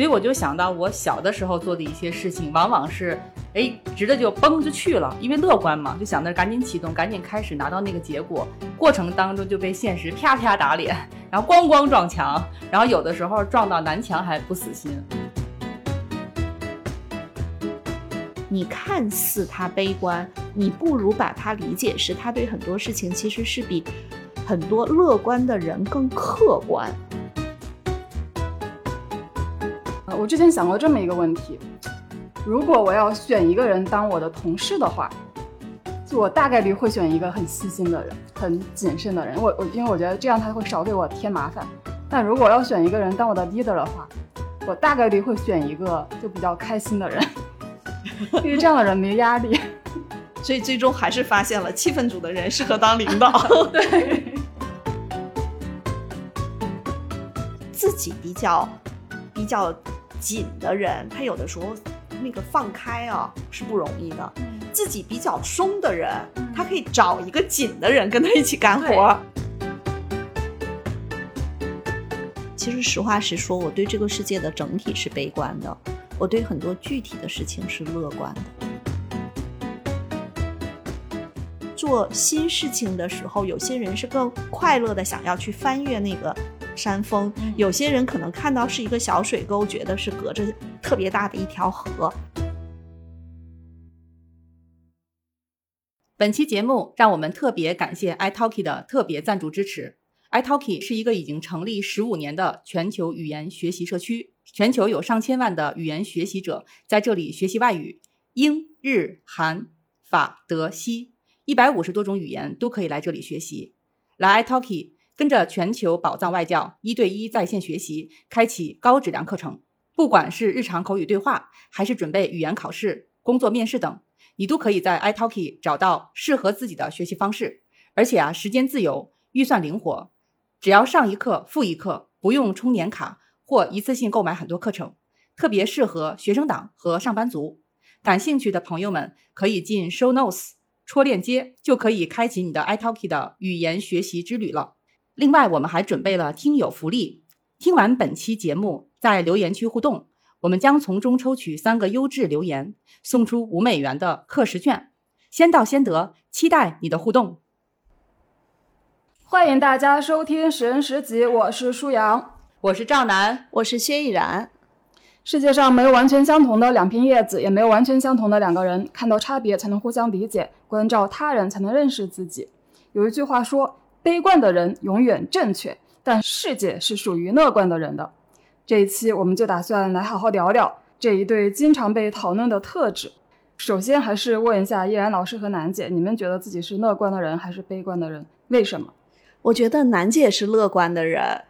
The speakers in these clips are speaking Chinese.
所以我就想到我小的时候做的一些事情，往往是哎直着就嘣就去了，因为乐观嘛，就想着赶紧启动，赶紧开始拿到那个结果，过程当中就被现实啪啪打脸，然后咣咣撞墙，然后有的时候撞到南墙还不死心。你看似他悲观，你不如把他理解是他对很多事情其实是比很多乐观的人更客观。呃，我之前想过这么一个问题：如果我要选一个人当我的同事的话，就我大概率会选一个很细心的人、很谨慎的人。我我因为我觉得这样他会少给我添麻烦。但如果要选一个人当我的 leader 的话，我大概率会选一个就比较开心的人。因为这样的人没压力，所以最终还是发现了气氛组的人适合当领导。对，自己比较比较紧的人，他有的时候那个放开啊是不容易的。自己比较松的人，他可以找一个紧的人跟他一起干活。其实实话实说，我对这个世界的整体是悲观的。我对很多具体的事情是乐观的。做新事情的时候，有些人是更快乐的，想要去翻越那个山峰；有些人可能看到是一个小水沟，觉得是隔着特别大的一条河。本期节目让我们特别感谢 iTalki 的特别赞助支持。iTalki 是一个已经成立十五年的全球语言学习社区。全球有上千万的语言学习者在这里学习外语，英、日、韩、法、德、西，一百五十多种语言都可以来这里学习。来 iTalki，跟着全球宝藏外教一对一在线学习，开启高质量课程。不管是日常口语对话，还是准备语言考试、工作面试等，你都可以在 iTalki 找到适合自己的学习方式。而且啊，时间自由，预算灵活，只要上一课付一课，不用充年卡。或一次性购买很多课程，特别适合学生党和上班族。感兴趣的朋友们可以进 Show Notes 戳链接，就可以开启你的 iTalki 的语言学习之旅了。另外，我们还准备了听友福利，听完本期节目，在留言区互动，我们将从中抽取三个优质留言，送出五美元的课时券，先到先得。期待你的互动。欢迎大家收听十人十集，我是舒阳。我是赵楠，我是薛逸然。世界上没有完全相同的两片叶子，也没有完全相同的两个人。看到差别，才能互相理解；关照他人，才能认识自己。有一句话说：“悲观的人永远正确，但世界是属于乐观的人的。”这一期我们就打算来好好聊聊这一对经常被讨论的特质。首先，还是问一下依然老师和楠姐，你们觉得自己是乐观的人还是悲观的人？为什么？我觉得楠姐是乐观的人。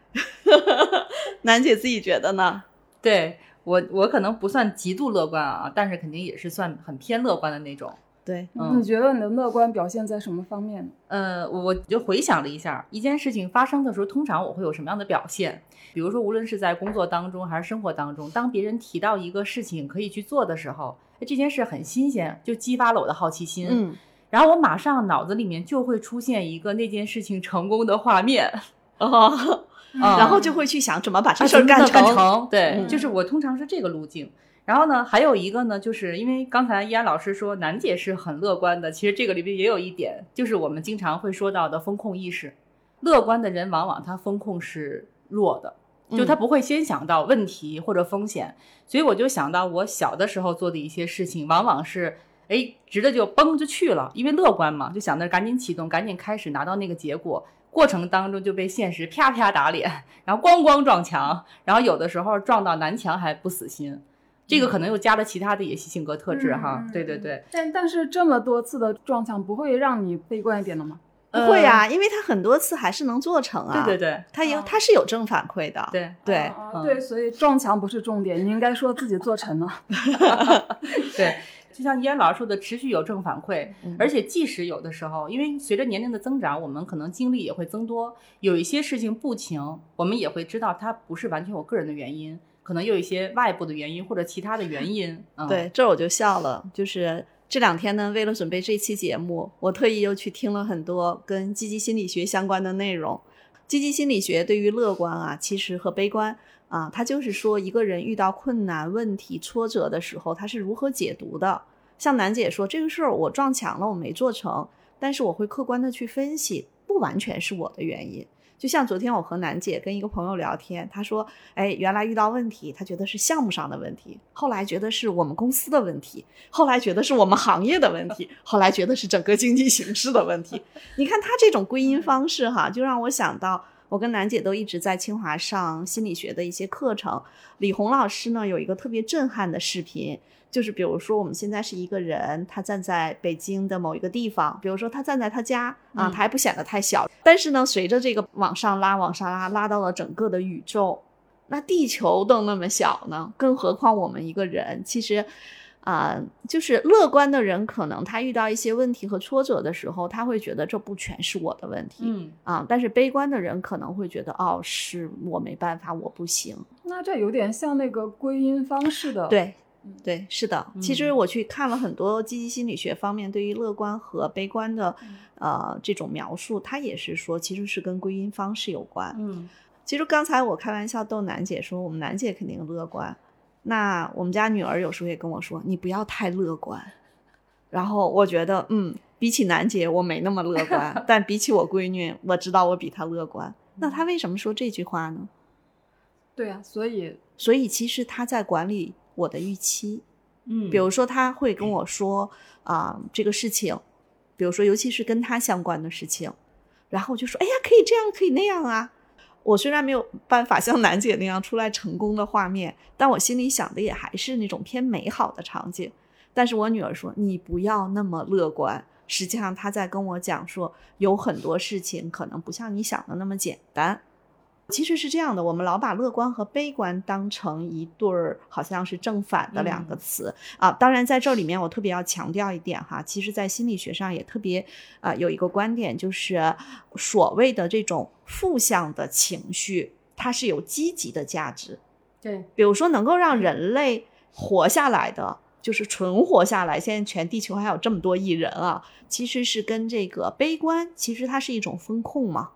楠姐自己觉得呢？对我，我可能不算极度乐观啊，但是肯定也是算很偏乐观的那种。对，你觉得你的乐观表现在什么方面呢？呃，我就回想了一下，一件事情发生的时候，通常我会有什么样的表现？比如说，无论是在工作当中还是生活当中，当别人提到一个事情可以去做的时候，这件事很新鲜，就激发了我的好奇心。嗯，然后我马上脑子里面就会出现一个那件事情成功的画面。哦。然后就会去想怎么把这事儿干成，对，就是我通常是这个路径。然后呢，还有一个呢，就是因为刚才依安老师说楠姐是很乐观的，其实这个里边也有一点，就是我们经常会说到的风控意识。乐观的人往往他风控是弱的，就他不会先想到问题或者风险。所以我就想到我小的时候做的一些事情，往往是哎直着就嘣就去了，因为乐观嘛，就想着赶紧启动，赶紧开始拿到那个结果。过程当中就被现实啪啪打脸，然后咣咣撞墙，然后有的时候撞到南墙还不死心，这个可能又加了其他的野性性格特质哈。对对对，但但是这么多次的撞墙不会让你悲观一点的吗？不会呀，因为他很多次还是能做成啊。对对对，他有他是有正反馈的。对对对，所以撞墙不是重点，你应该说自己做成了。对。就像依安老师说的，持续有正反馈，而且即使有的时候，因为随着年龄的增长，我们可能经历也会增多，有一些事情不情，我们也会知道它不是完全我个人的原因，可能有一些外部的原因或者其他的原因。对，这我就笑了。就是这两天呢，为了准备这期节目，我特意又去听了很多跟积极心理学相关的内容。积极心理学对于乐观啊，其实和悲观啊，它就是说一个人遇到困难、问题、挫折的时候，他是如何解读的。像楠姐说，这个事儿我撞墙了，我没做成，但是我会客观的去分析，不完全是我的原因。就像昨天我和楠姐跟一个朋友聊天，她说：“哎，原来遇到问题，她觉得是项目上的问题，后来觉得是我们公司的问题，后来觉得是我们行业的问题，后来觉得是整个经济形势的问题。你看她这种归因方式，哈，就让我想到我跟楠姐都一直在清华上心理学的一些课程。李红老师呢有一个特别震撼的视频。”就是比如说，我们现在是一个人，他站在北京的某一个地方，比如说他站在他家啊，他还不显得太小。但是呢，随着这个往上拉，往上拉，拉到了整个的宇宙，那地球都那么小呢，更何况我们一个人。其实，啊，就是乐观的人，可能他遇到一些问题和挫折的时候，他会觉得这不全是我的问题，嗯啊，但是悲观的人可能会觉得，哦，是我没办法，我不行。那这有点像那个归因方式的，对。对，是的。其实嗯我去看了很多积极心理学方面对于乐观和悲观的，呃，这种描述，他也是说其实是跟归因方式有关。嗯其实刚才我开玩笑逗楠姐说，我们楠姐肯定乐观。那我们家女儿有时候也跟我说，你不要太乐观。然后我觉得，嗯，比起楠姐，我没那么乐 观，但比起我闺女，我知道我比她乐观。那她为什么说这句话呢？对呀、所以所以其实她在管理我的预期。嗯，比如说，他会跟我说啊、这个事情，比如说，尤其是跟他相关的事情，然后我就说，哎呀，可以这样，可以那样啊。我虽然没有办法像楠姐那样出来成功的画面，但我心里想的也还是那种偏美好的场景。但是我女儿说，你不要那么乐观。实际上，她在跟我讲说，有很多事情可能不像你想的那么简单。其实是这样的，我们老把乐观和悲观当成一对儿好像是正反的两个嗯词、啊。当然，在这里面我特别要强调一点哈，其实，在心理学上也特别啊、有一个观点，就是所谓的这种负向的情绪，它是有积极的价值。对，比如说，能够让人类活下来的，就是存活下来。现在全地球还有这么多亿人啊，其实是跟这个悲观，其实它是一种风控嘛。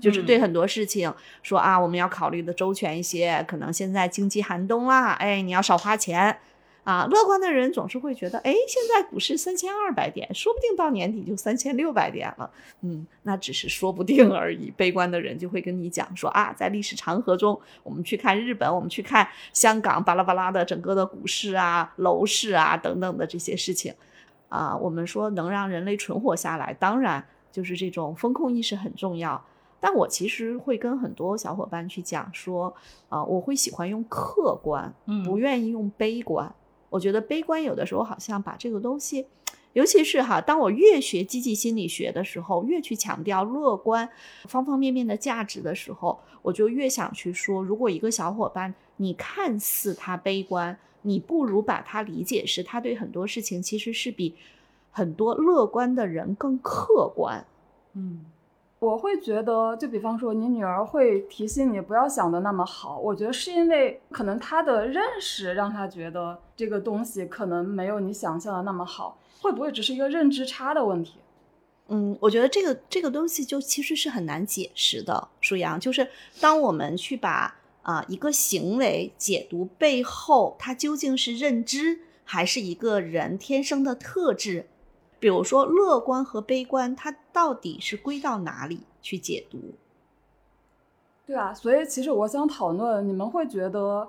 就是对很多事情说啊，我们要考虑的周全一些。可能现在经济寒冬啦，哎，你要少花钱啊。乐观的人总是会觉得，哎，现在股市三千二百点，说不定到年底就三千六百点了。嗯，那只是说不定而已。悲观的人就会跟你讲说啊，在历史长河中，我们去看日本，我们去看香港，巴拉巴拉的整个的股市啊、楼市啊等等的这些事情啊。我们说能让人类存活下来，当然就是这种风控意识很重要。但我其实会跟很多小伙伴去讲说，啊、我会喜欢用客观，嗯不愿意用悲观。我觉得悲观有的时候好像把这个东西，尤其是哈，当我越学积极心理学的时候，越去强调乐观方方面面的价值的时候，我就越想去说，如果一个小伙伴你看似他悲观，你不如把他理解是他对很多事情其实是比很多乐观的人更客观。嗯我会觉得，就比方说，你女儿会提醒你不要想的那么好。我觉得是因为可能她的认识让她觉得这个东西可能没有你想象的那么好，会不会只是一个认知差的问题？嗯，我觉得这个这个东西就其实是很难解释的，舒阳。就是当我们去把啊、一个行为解读背后，它究竟是认知还是一个人天生的特质，比如说乐观和悲观，它到底是归到哪里去解读？对啊，所以其实我想讨论，你们会觉得，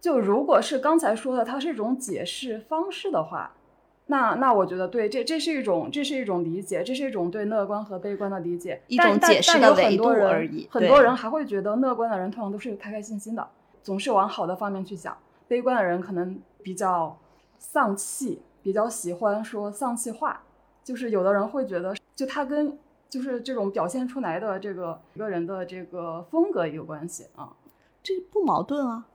就如果是刚才说的，它是一种解释方式的话，那那我觉得对，这这是一种这是一种理解，这是一种对乐观和悲观的理解，一种解释的维度而已很多人还会觉得乐观的人通常都是开开心心的，总是往好的方面去想，悲观的人可能比较丧气，比较喜欢说丧气话，就是有的人会觉得，就他跟就是这种表现出来的这个一个人的这个风格也有关系啊。这不矛盾啊。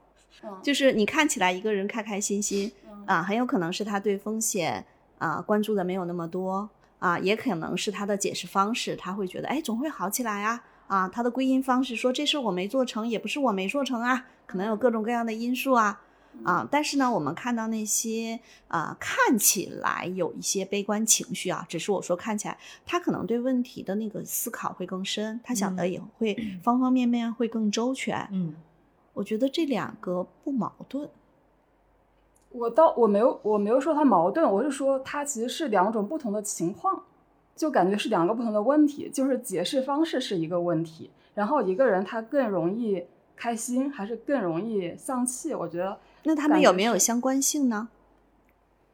嗯就是你看起来一个人开开心心嗯啊，很有可能是他对风险啊关注的没有那么多啊，也可能是他的解释方式，他会觉得哎总会好起来啊啊，他的归因方式说这事我没做成，也不是我没做成啊，可能有各种各样的因素啊啊。但是呢，我们看到那些啊、看起来有一些悲观情绪啊，只是我说看起来，他可能对问题的那个思考会更深，他想的嗯也会方方面面会更周全。嗯我觉得这两个不矛盾。我倒我没有我没有说他矛盾，我是说他其实是两种不同的情况，就感觉是两个不同的问题，就是解释方式是一个问题，然后一个人他更容易开心还是更容易丧气，我觉得那他们有没有相关性呢？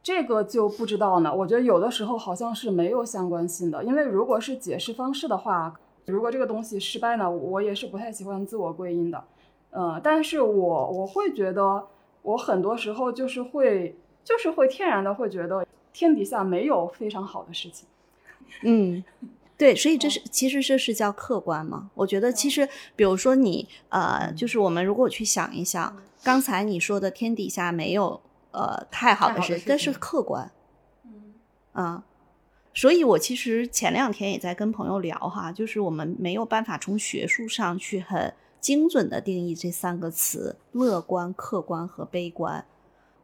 这个就不知道呢。我觉得有的时候好像是没有相关性的，因为如果是解释方式的话，如果这个东西失败呢，我也是不太喜欢自我归因的。嗯，但是我我会觉得，我很多时候就是会就是会天然的会觉得天底下没有非常好的事情。嗯，对，所以这是其实这是叫客观嘛？我觉得其实，比如说你呃，就是我们如果去想一想，刚才你说的天底下没有呃太好的事，这是客观嗯啊。所以我其实前两天也在跟朋友聊哈，就是我们没有办法从学术上去很精准的定义这三个词：乐观、客观和悲观。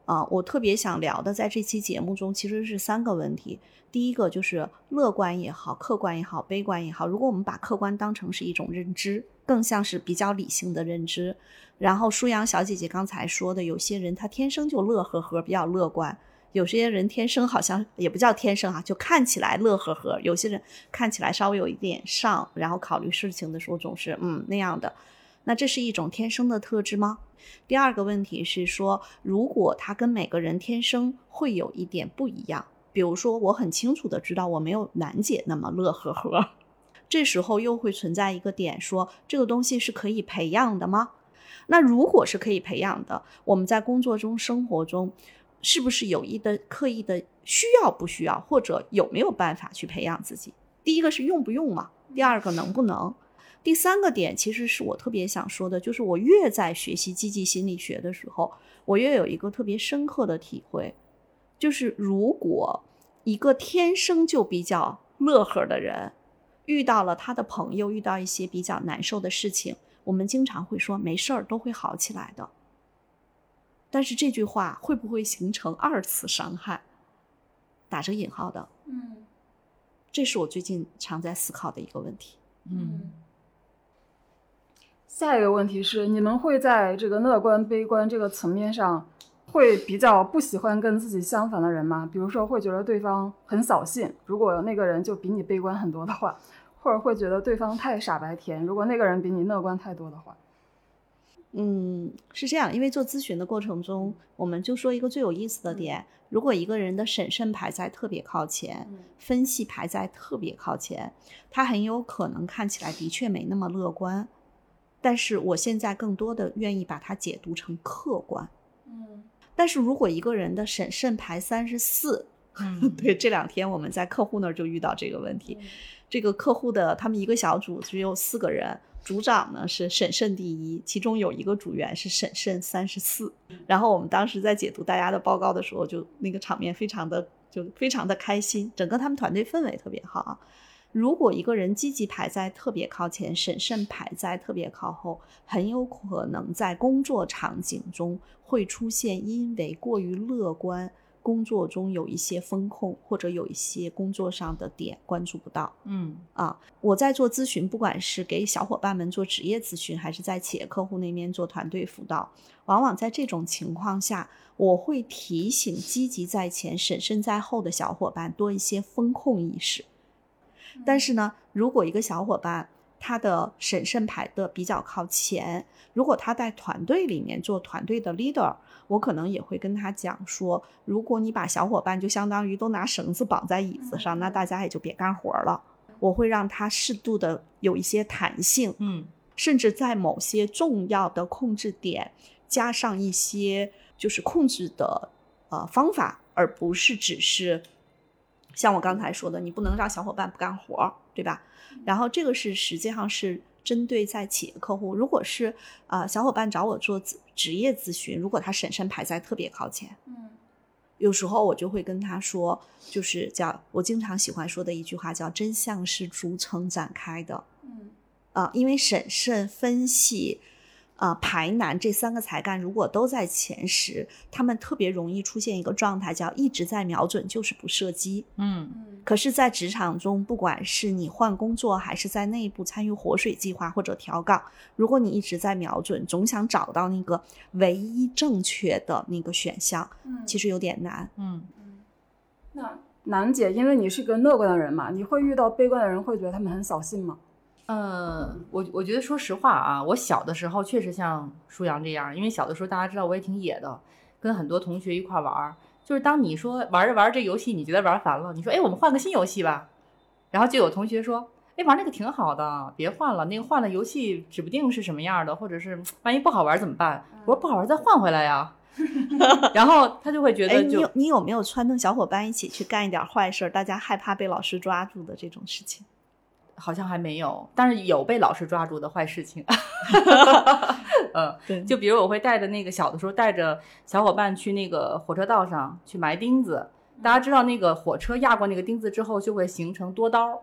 啊，我特别想聊的，在这期节目中其实是三个问题。第一个就是乐观也好，客观也好，悲观也好，如果我们把客观当成是一种认知，更像是比较理性的认知。然后舒阳小姐姐刚才说的，有些人他天生就乐呵呵，比较乐观；有些人天生好像也不叫天生啊，就看起来乐呵呵；有些人看起来稍微有一点上，然后考虑事情的时候总是嗯那样的。那这是一种天生的特质吗？第二个问题是说，如果他跟每个人天生会有一点不一样，比如说我很清楚的知道我没有楠姐那么乐呵呵，这时候又会存在一个点说，这个东西是可以培养的吗？那如果是可以培养的，我们在工作中、生活中，是不是有意的、刻意的需要不需要，或者有没有办法去培养自己？第一个是用不用嘛，第二个能不能？第三个点其实是我特别想说的，就是我越在学习积极心理学的时候，我越有一个特别深刻的体会，就是如果一个天生就比较乐呵的人，遇到了他的朋友，遇到一些比较难受的事情，我们经常会说没事儿，都会好起来的。但是这句话会不会形成二次伤害？打着引号的，嗯这是我最近常在思考的一个问题。嗯下一个问题是，你们会在这个乐观、悲观这个层面上，会比较不喜欢跟自己相反的人吗？比如说，会觉得对方很扫兴，如果那个人就比你悲观很多的话，或者会觉得对方太傻白甜，如果那个人比你乐观太多的话。嗯，是这样，因为做咨询的过程中，我们就说一个最有意思的点：如果一个人的审慎排在特别靠前，分析排在特别靠前，他很有可能看起来的确没那么乐观。但是我现在更多的愿意把它解读成客观。嗯但是如果一个人的审慎排三十四，嗯 对，这两天我们在客户那儿就遇到这个问题。这个客户的他们一个小组只有四个人，组长呢是审慎第一，其中有一个组员是审慎三十四。然后我们当时在解读大家的报告的时候，就那个场面非常的就非常的开心，整个他们团队氛围特别好啊。如果一个人积极排在特别靠前，审慎排在特别靠后，很有可能在工作场景中会出现因为过于乐观，工作中有一些风控或者有一些工作上的点关注不到。嗯啊，我在做咨询，不管是给小伙伴们做职业咨询，还是在企业客户那边做团队辅导，往往在这种情况下，我会提醒积极在前、审慎在后的小伙伴多一些风控意识。但是呢，如果一个小伙伴他的审慎排的比较靠前，如果他在团队里面做团队的 leader，我可能也会跟他讲说，如果你把小伙伴就相当于都拿绳子绑在椅子上，那大家也就别干活了。我会让他适度的有一些弹性，嗯。甚至在某些重要的控制点加上一些就是控制的呃方法，而不是只是像我刚才说的，你不能让小伙伴不干活，对吧？然后这个是实际上是针对在企业客户，如果是啊、呃小伙伴找我做职职业咨询，如果他审慎排在特别靠前，嗯有时候我就会跟他说，就是叫我经常喜欢说的一句话叫“真相是逐层展开的”。嗯啊，因为审慎分析，啊、排男这三个才干如果都在前十，他们特别容易出现一个状态，叫一直在瞄准，就是不射击。嗯可是，在职场中，不管是你换工作，还是在内部参与活水计划或者调岗，如果你一直在瞄准，总想找到那个唯一正确的那个选项，其实有点难。嗯，那楠姐，因为你是个乐观的人嘛，你会遇到悲观的人，会觉得他们很扫兴吗？呃，我我觉得说实话啊，我小的时候确实像舒阳这样，因为小的时候大家知道我也挺野的，跟很多同学一块玩儿。就是当你说玩着玩着这游戏你觉得玩烦了，你说哎我们换个新游戏吧，然后就有同学说哎玩那个挺好的，别换了，那个换了游戏指不定是什么样的，或者是万一不好玩怎么办？我说不好玩再换回来呀。然后他就会觉哎，得就你有你有没有撺掇小伙伴一起去干一点坏事儿？大家害怕被老师抓住的这种事情？好像还没有，但是有被老师抓住的坏事情。嗯，对就比如我会带着那个小的时候带着小伙伴去那个火车道上去埋钉子，大家知道那个火车压过那个钉子之后就会形成多刀，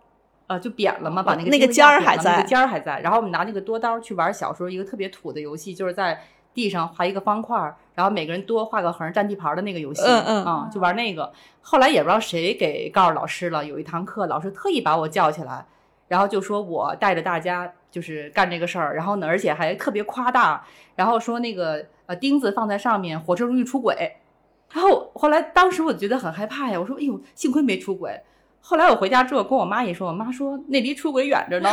呃，就扁了嘛，把那个那个尖儿还在那个在尖儿还在。然后我们拿那个多刀去玩小时候一个特别土的游戏，就是在地上画一个方块儿，然后每个人多画个横占地盘儿的那个游戏，嗯嗯啊，就玩那个。后来也不知道谁给告诉老师了，有一堂课老师特意把我叫起来。然后就说我带着大家就是干这个事儿，然后呢，而且还特别夸大，然后说那个呃钉子放在上面，火车容易出轨。然后后来当时我觉得很害怕呀，我说哎呦，幸亏没出轨。后来我回家之后跟我妈一说，我妈说那离出轨远着呢。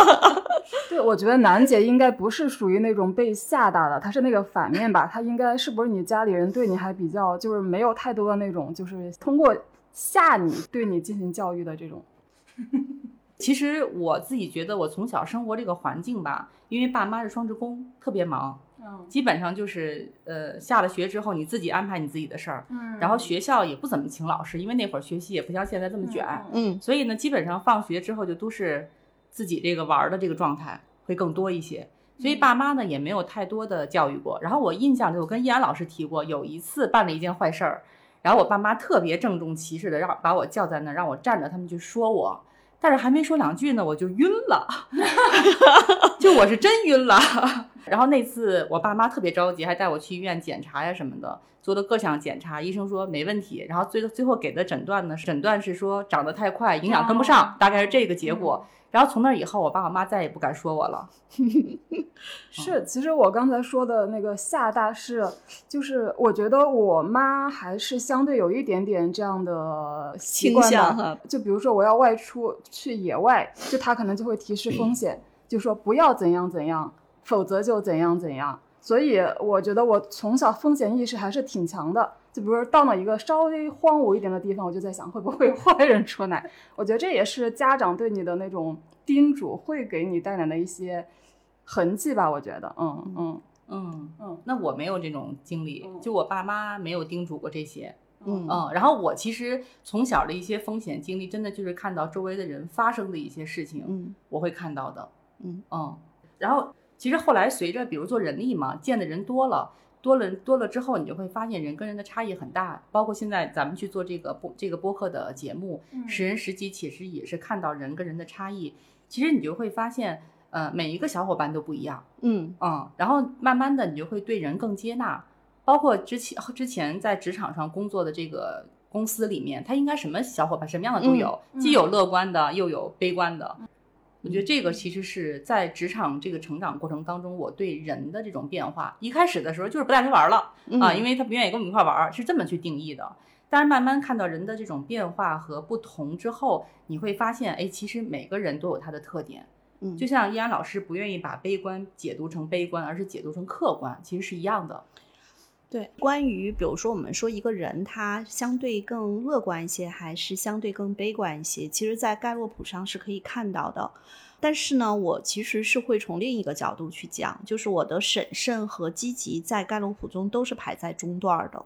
对，我觉得楠姐应该不是属于那种被吓大的，她是那个反面吧？她应该是不是你家里人对你还比较，就是没有太多的那种，就是通过吓你对你进行教育的这种。其实我自己觉得，我从小生活这个环境吧，因为爸妈是双职工，特别忙，嗯基本上就是呃下了学之后你自己安排你自己的事儿，嗯然后学校也不怎么请老师，因为那会儿学习也不像现在这么卷，嗯所以呢，基本上放学之后就都是自己这个玩儿的这个状态会更多一些。所以爸妈呢也没有太多的教育过。然后我印象里，我跟易安老师提过，有一次办了一件坏事儿，然后我爸妈特别郑重其事的让把我叫在那儿，让我站着，他们去说我。但是还没说两句呢，我就晕了，就我是真晕了。然后那次我爸妈特别着急，还带我去医院检查呀什么的，做的各项检查，医生说没问题。然后最最后给的诊断呢，诊断是说长得太快，营养跟不上，大概是这个结果。然后从那以后，我爸我妈再也不敢说我了。是，其实我刚才说的那个厦大是，就是我觉得我妈还是相对有一点点这样的习倾惯吧向哈。就比如说我要外出去野外，就她可能就会提示风险，就说不要怎样怎样，否则就怎样怎样。所以我觉得我从小风险意识还是挺强的。就比如说到了一个稍微荒芜一点的地方，我就在想会不会有 坏人出来。我觉得这也是家长对你的那种叮嘱会给你带来的一些痕迹吧。我觉得，嗯嗯嗯嗯那我没有这种经历，嗯就我爸妈没有叮嘱过这些。嗯嗯，然后我其实从小的一些风险经历，真的就是看到周围的人发生的一些事情，嗯我会看到的。嗯嗯，然后其实后来随着比如做人力嘛，见的人多了。多了多了之后，你就会发现人跟人的差异很大。包括现在咱们去做这个播这个播客的节目，嗯识人识己，其实也是看到人跟人的差异。其实你就会发现，呃，每一个小伙伴都不一样。嗯嗯，然后慢慢的你就会对人更接纳，包括之前之前在职场上工作的这个公司里面，他应该什么小伙伴什么样的都有，嗯既有乐观的，又有悲观的。我觉得这个其实是在职场这个成长过程当中，我对人的这种变化，一开始的时候就是不带他玩了、啊，因为为他不愿意跟我们一块玩儿，是这么去定义的。但是慢慢看到人的这种变化和不同之后，你会发现，哎，其实每个人都有他的特点。嗯就像依然老师不愿意把悲观解读成悲观，而是解读成客观，其实是一样的。对，关于比如说我们说一个人他相对更乐观一些，还是相对更悲观一些，其实，在盖洛普上是可以看到的。但是呢，我其实是会从另一个角度去讲，就是我的审慎和积极在盖洛普中都是排在中段儿的。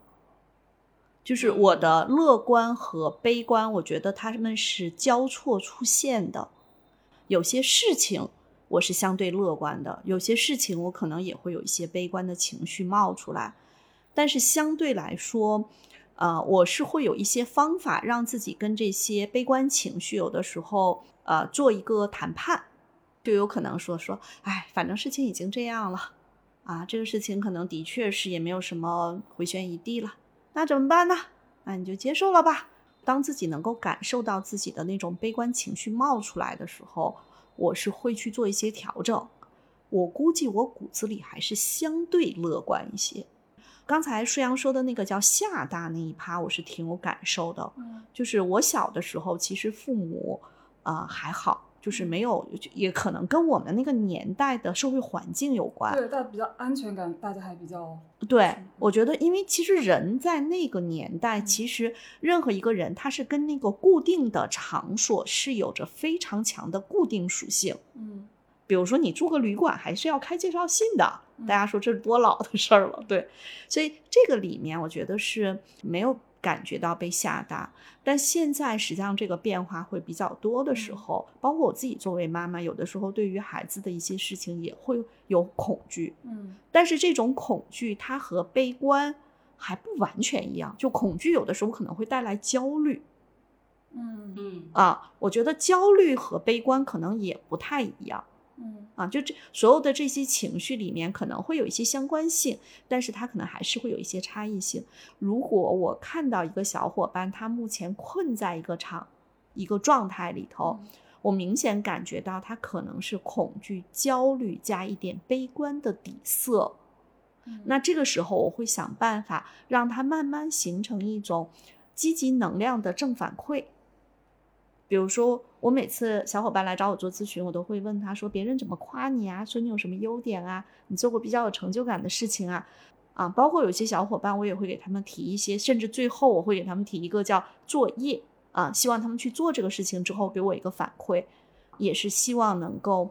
就是我的乐观和悲观，我觉得他们是交错出现的。有些事情我是相对乐观的，有些事情我可能也会有一些悲观的情绪冒出来。但是相对来说，呃，我是会有一些方法让自己跟这些悲观情绪有的时候呃做一个谈判，就有可能说说，哎，反正事情已经这样了，啊，这个事情可能的确是也没有什么回旋余地了，那怎么办呢？那你就接受了吧。当自己能够感受到自己的那种悲观情绪冒出来的时候，我是会去做一些调整。我估计我骨子里还是相对乐观一些。刚才舒阳说的那个叫厦大那一趴，我是挺有感受的。嗯就是我小的时候，其实父母啊、呃还好，就是没有，也可能跟我们那个年代的社会环境有关。对，但比较安全感，大家还比较对，我觉得，因为其实人在那个年代，嗯其实任何一个人，他是跟那个固定的场所是有着非常强的固定属性。嗯比如说，你住个旅馆，还是要开介绍信的。嗯大家说这是多老的事儿了，对。所以这个里面，我觉得是没有感觉到被吓大。但现在实际上这个变化会比较多的时嗯候，包括我自己作为妈妈，有的时候对于孩子的一些事情也会有恐惧。嗯但是这种恐惧，它和悲观还不完全一样。就恐惧有的时候可能会带来焦虑嗯嗯啊，我觉得焦虑和悲观可能也不太一样嗯啊。就这所有的这些情绪里面可能会有一些相关性，但是它可能还是会有一些差异性。如果我看到一个小伙伴他目前困在一个场一个状态里头，我明显感觉到他可能是恐惧、焦虑加一点悲观的底色。嗯那这个时候，我会想办法让他慢慢形成一种积极能量的正反馈。比如说，我每次小伙伴来找我做咨询，我都会问他说：“别人怎么夸你啊？说你有什么优点啊？你做过比较有成就感的事情啊？”啊，包括有些小伙伴，我也会给他们提一些，甚至最后我会给他们提一个叫作业啊，希望他们去做这个事情之后给我一个反馈，也是希望能够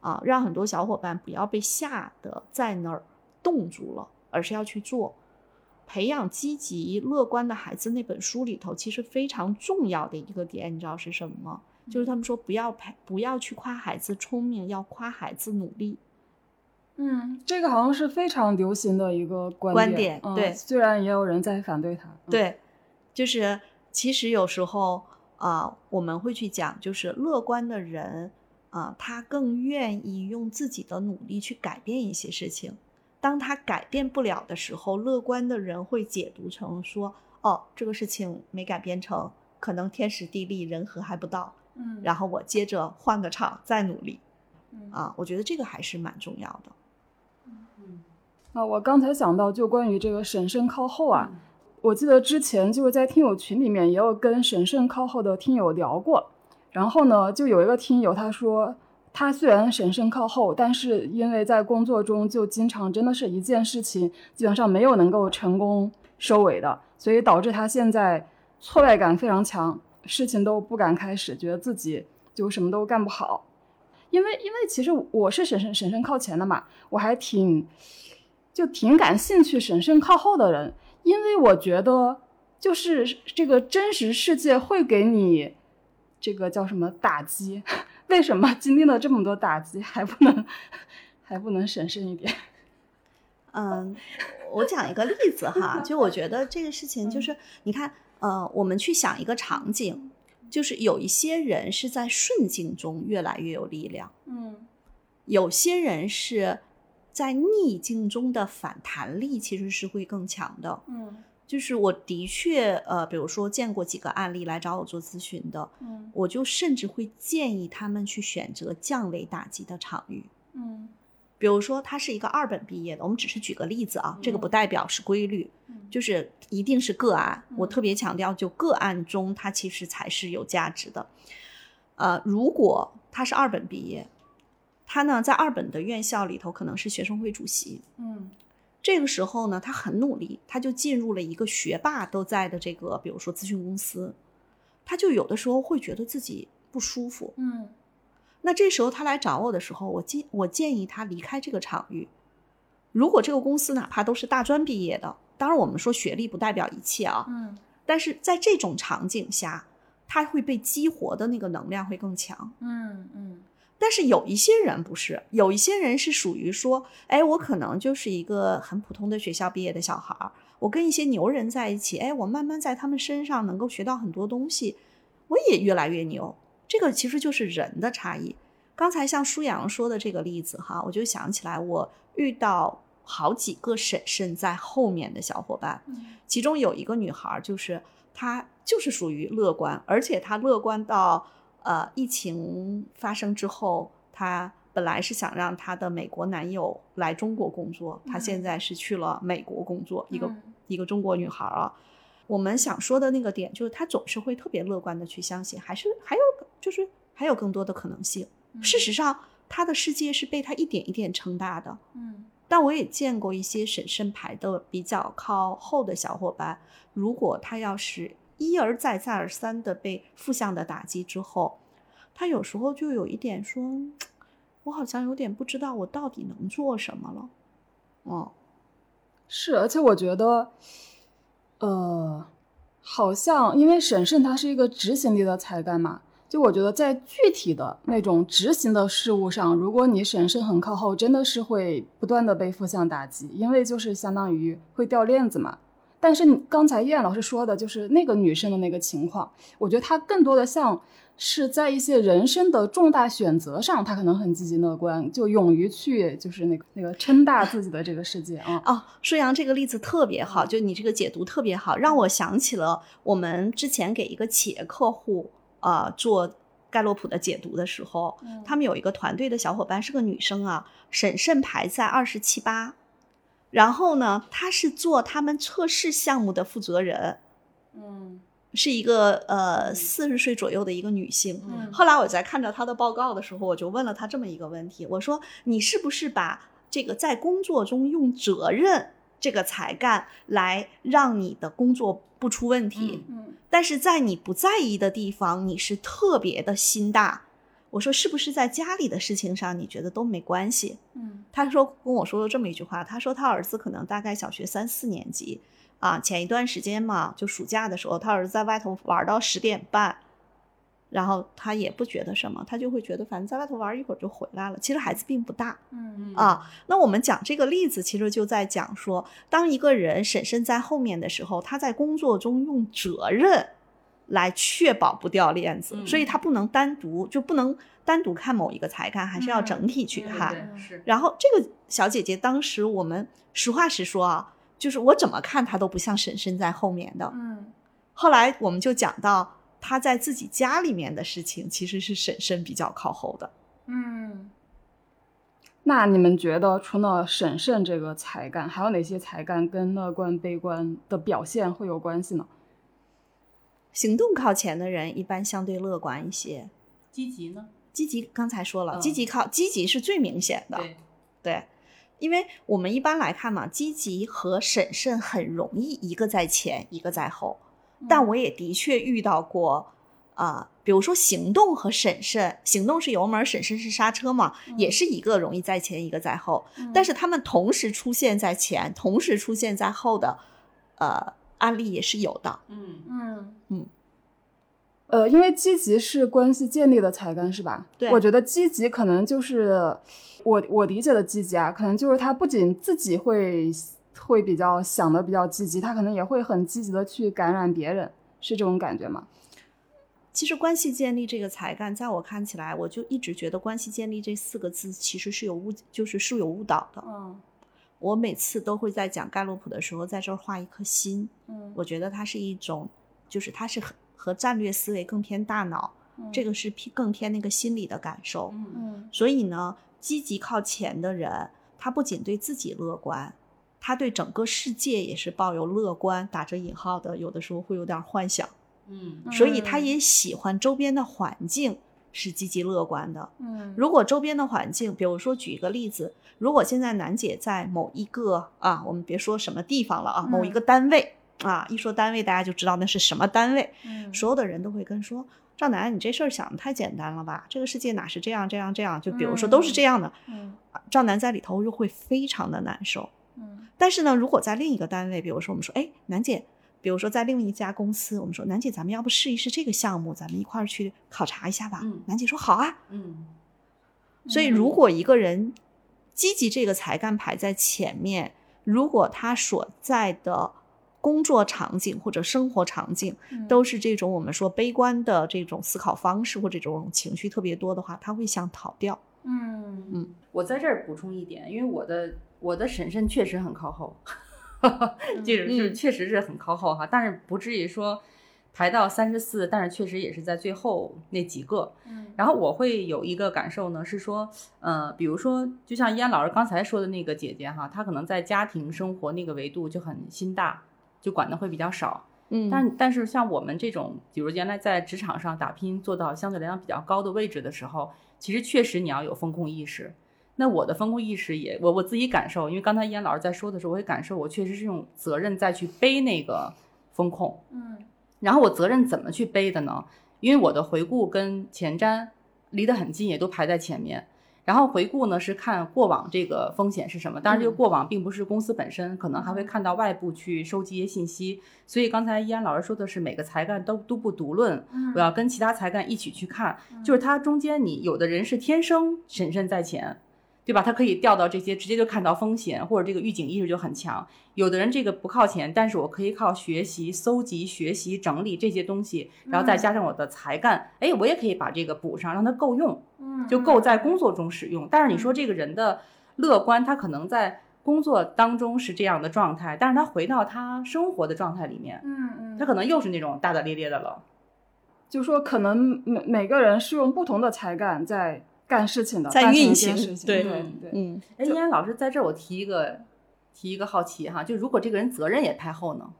啊，让很多小伙伴不要被吓得在那儿冻住了，而是要去做。培养积极乐观的孩子那本书里头，其实非常重要的一个点，你知道是什么吗？就是他们说不要培，不要去夸孩子聪明，要夸孩子努力。嗯，这个好像是非常流行的一个观观点，嗯点对虽然也有人在反对他，嗯，对，就是其实有时候啊、我们会去讲，就是乐观的人啊、他更愿意用自己的努力去改变一些事情。当他改变不了的时候，乐观的人会解读成说：“哦，这个事情没改变成，可能天时地利人和还不到，嗯，然后我接着换个场再努力。”嗯啊，我觉得这个还是蛮重要的。嗯啊，我刚才想到，就关于这个审慎靠后啊，嗯我记得之前就是在听友群里面也有跟审慎靠后的听友聊过，然后呢，就有一个听友他说，他虽然神圣靠后，但是因为在工作中就经常真的是一件事情基本上没有能够成功收尾的，所以导致他现在挫败感非常强，事情都不敢开始，觉得自己就什么都干不好。因为因为其实我是神圣神圣靠前的嘛，我还挺就挺感兴趣神圣靠后的人，因为我觉得就是这个真实世界会给你这个叫什么打击？为什么经历了这么多打击还不能 还不能审慎一点？嗯，我讲一个例子哈，就我觉得这个事情就是，你看，呃，我们去想一个场景，就是有一些人是在顺境中越来越有力量，嗯有些人是在逆境中的反弹力其实是会更强的。嗯就是我的确，呃，比如说见过几个案例来找我做咨询的，嗯我就甚至会建议他们去选择降维打击的场域。嗯比如说，他是一个二本毕业的，我们只是举个例子啊，这个不代表是规律，嗯就是一定是个案。我嗯特别强调，就个案中，它其实才是有价值的。呃，如果他是二本毕业，他呢在二本的院校里头可能是学生会主席，嗯这个时候呢，他很努力，他就进入了一个学霸都在的这个，比如说咨询公司，他就有的时候会觉得自己不舒服，嗯那这时候他来找我的时候，我建我建议他离开这个场域。如果这个公司哪怕都是大专毕业的，当然我们说学历不代表一切啊，嗯但是在这种场景下，他会被激活的那个能量会更强。嗯嗯但是有一些人不是，有一些人是属于说，哎，我可能就是一个很普通的学校毕业的小孩儿，我跟一些牛人在一起，哎，我慢慢在他们身上能够学到很多东西，我也越来越牛。这个其实就是人的差异。刚才像舒阳说的这个例子哈，我就想起来我遇到好几个婶婶在后面的小伙伴，其中有一个女孩，就是她就是属于乐观，而且她乐观到呃疫情发生之后，她本来是想让她的美国男友来中国工作，她现在是去了美国工作，一个一个中国女孩啊。我们想说的那个点，就是她总是会特别乐观的去相信，还是还有就是还有更多的可能性。事实上，她的世界是被她一点一点撑大的。嗯，但我也见过一些审慎牌的比较靠后的小伙伴，如果他要是一而再再而三的被负向的打击之后，他有时候就有一点说，我好像有点不知道我到底能做什么了。哦，是，而且我觉得，呃，好像因为审慎它是一个执行力的才干嘛，就我觉得在具体的那种执行的事物上，如果你审慎很靠后，真的是会不断的被负向打击，因为就是相当于会掉链子嘛。但是刚才燕老师说的，就是那个女生的那个情况，我觉得她更多的像是在一些人生的重大选择上，她可能很积极乐观，就勇于去就是那个那个撑大自己的这个世界啊。哦，舒阳这个例子特别好，就你这个解读特别好，让我想起了我们之前给一个企业客户呃做盖洛普的解读的时候，他们有一个团队的小伙伴是个女生啊，审慎排在二十七八。然后呢，她是做他们测试项目的负责人，嗯是一个呃四十岁左右的一个女性。嗯后来我在看到她的报告的时候，我就问了她这么一个问题：我说你是不是把这个在工作中用责任这个才干来让你的工作不出问题？嗯但是在你不在意的地方，你是特别的心大。我说是不是在家里的事情上，你觉得都没关系？嗯他说跟我说了这么一句话，他说他儿子可能大概小学三四年级啊，前一段时间嘛，就暑假的时候，他儿子在外头玩到十点半，然后他也不觉得什么，他就会觉得反正在外头玩一会儿就回来了。其实孩子并不大嗯啊。那我们讲这个例子，其实就在讲说，当一个人婶婶在后面的时候，他在工作中用责任来确保不掉链子，嗯所以他不能单独就不能单独看某一个才干，还是要整体去看。对是然后这个小姐姐当时我们实话实说啊，就是我怎么看她都不像婶婶在后面的。嗯后来我们就讲到她在自己家里面的事情，其实是婶婶比较靠后的。嗯。那你们觉得，除了审慎这个才干，还有哪些才干跟乐观、悲观的表现会有关系呢？行动靠前的人一般相对乐观一些，积极呢？积极刚才说了，嗯积极靠积极是最明显的。对，对，因为我们一般来看嘛，积极和审慎很容易一个在前，一个在后。但我也的确遇到过，啊、比如说行动和审慎，行动是油门，审慎是刹车嘛，也是一个容易在前，一个在后。但是他们同时出现在前，同时出现在后的，呃，案例也是有的。嗯嗯嗯，呃，因为积极是关系建立的才干，是吧？对我觉得积极可能就是我我理解的积极啊，可能就是他不仅自己会会比较想的比较积极，他可能也会很积极的去感染别人，是这种感觉吗？其实关系建立这个才干，在我看起来，我就一直觉得关系建立这四个字其实是有误，就是是有误导的。嗯我每次都会在讲盖洛普的时候，在这儿画一颗心。嗯。我觉得它是一种，就是它是和和战略思维更偏大脑，这个是偏更偏那个心理的感受。嗯。嗯。所以呢，积极靠前的人，他不仅对自己乐观，他对整个世界也是抱有乐观（打着引号的），有的时候会有点幻想，嗯。所以他也喜欢周边的环境是积极乐观的。嗯如果周边的环境，比如说举一个例子，如果现在楠姐在某一个啊，我们别说什么地方了啊，某一个单位啊，一说单位大家就知道那是什么单位，嗯所有的人都会跟说。赵楠，你这事儿想的太简单了吧？这个世界哪是这样这样这样？就比如说都是这样的，嗯啊赵楠在里头又会非常的难受。嗯但是呢，如果在另一个单位，比如说我们说，哎，楠姐，比如说在另一家公司，我们说，楠姐，咱们要不试一试这个项目，咱们一块儿去考察一下吧？嗯楠姐说好啊。嗯所以，如果一个人积极这个才干排在前面，如果他所在的工作场景或者生活场景都是这种我们说悲观的这种思考方式或者这种情绪特别多的话，他会想逃掉。嗯嗯，我在这儿补充一点，因为我的我的婶婶确实很靠后，这个是嗯确实是很靠后哈，但是不至于说排到三十四，但是确实也是在最后那几个。嗯然后我会有一个感受呢，是说，呃，比如说，就像依安老师刚才说的那个姐姐哈，她可能在家庭生活那个维度就很心大，就管的会比较少。嗯但但是像我们这种，比如原来在职场上打拼，做到相对来讲比较高的位置的时候，其实确实你要有风控意识。那我的风控意识也，我我自己感受，因为刚才依安老师在说的时候，我也感受，我确实是用责任再去背那个风控。嗯然后我责任怎么去背的呢？因为我的回顾跟前瞻离得很近，也都排在前面。然后回顾呢是看过往这个风险是什么，当然这个过往并不是公司本身，可能还会看到外部去收集一些信息。所以刚才依安老师说的是每个才干都都不独论，嗯我要跟其他才干一起去看，就是它中间你有的人是天生审慎在前，对吧？他可以调到这些，直接就看到风险，或者这个预警意识就很强。有的人这个不靠前，但是我可以靠学习、搜集、学习、整理这些东西，然后再加上我的才干，哎，我也可以把这个补上，让它够用，嗯就够在工作中使用。但是你说这个人的乐观，他可能在工作当中是这样的状态，但是他回到他生活的状态里面，嗯嗯他可能又是那种大大咧咧的了。就说可能每每个人是用不同的才干在干事情的，在运行事情对对嗯对，嗯哎，依安老师在这儿，我提一个提一个好奇哈，就如果这个人责任也太厚呢？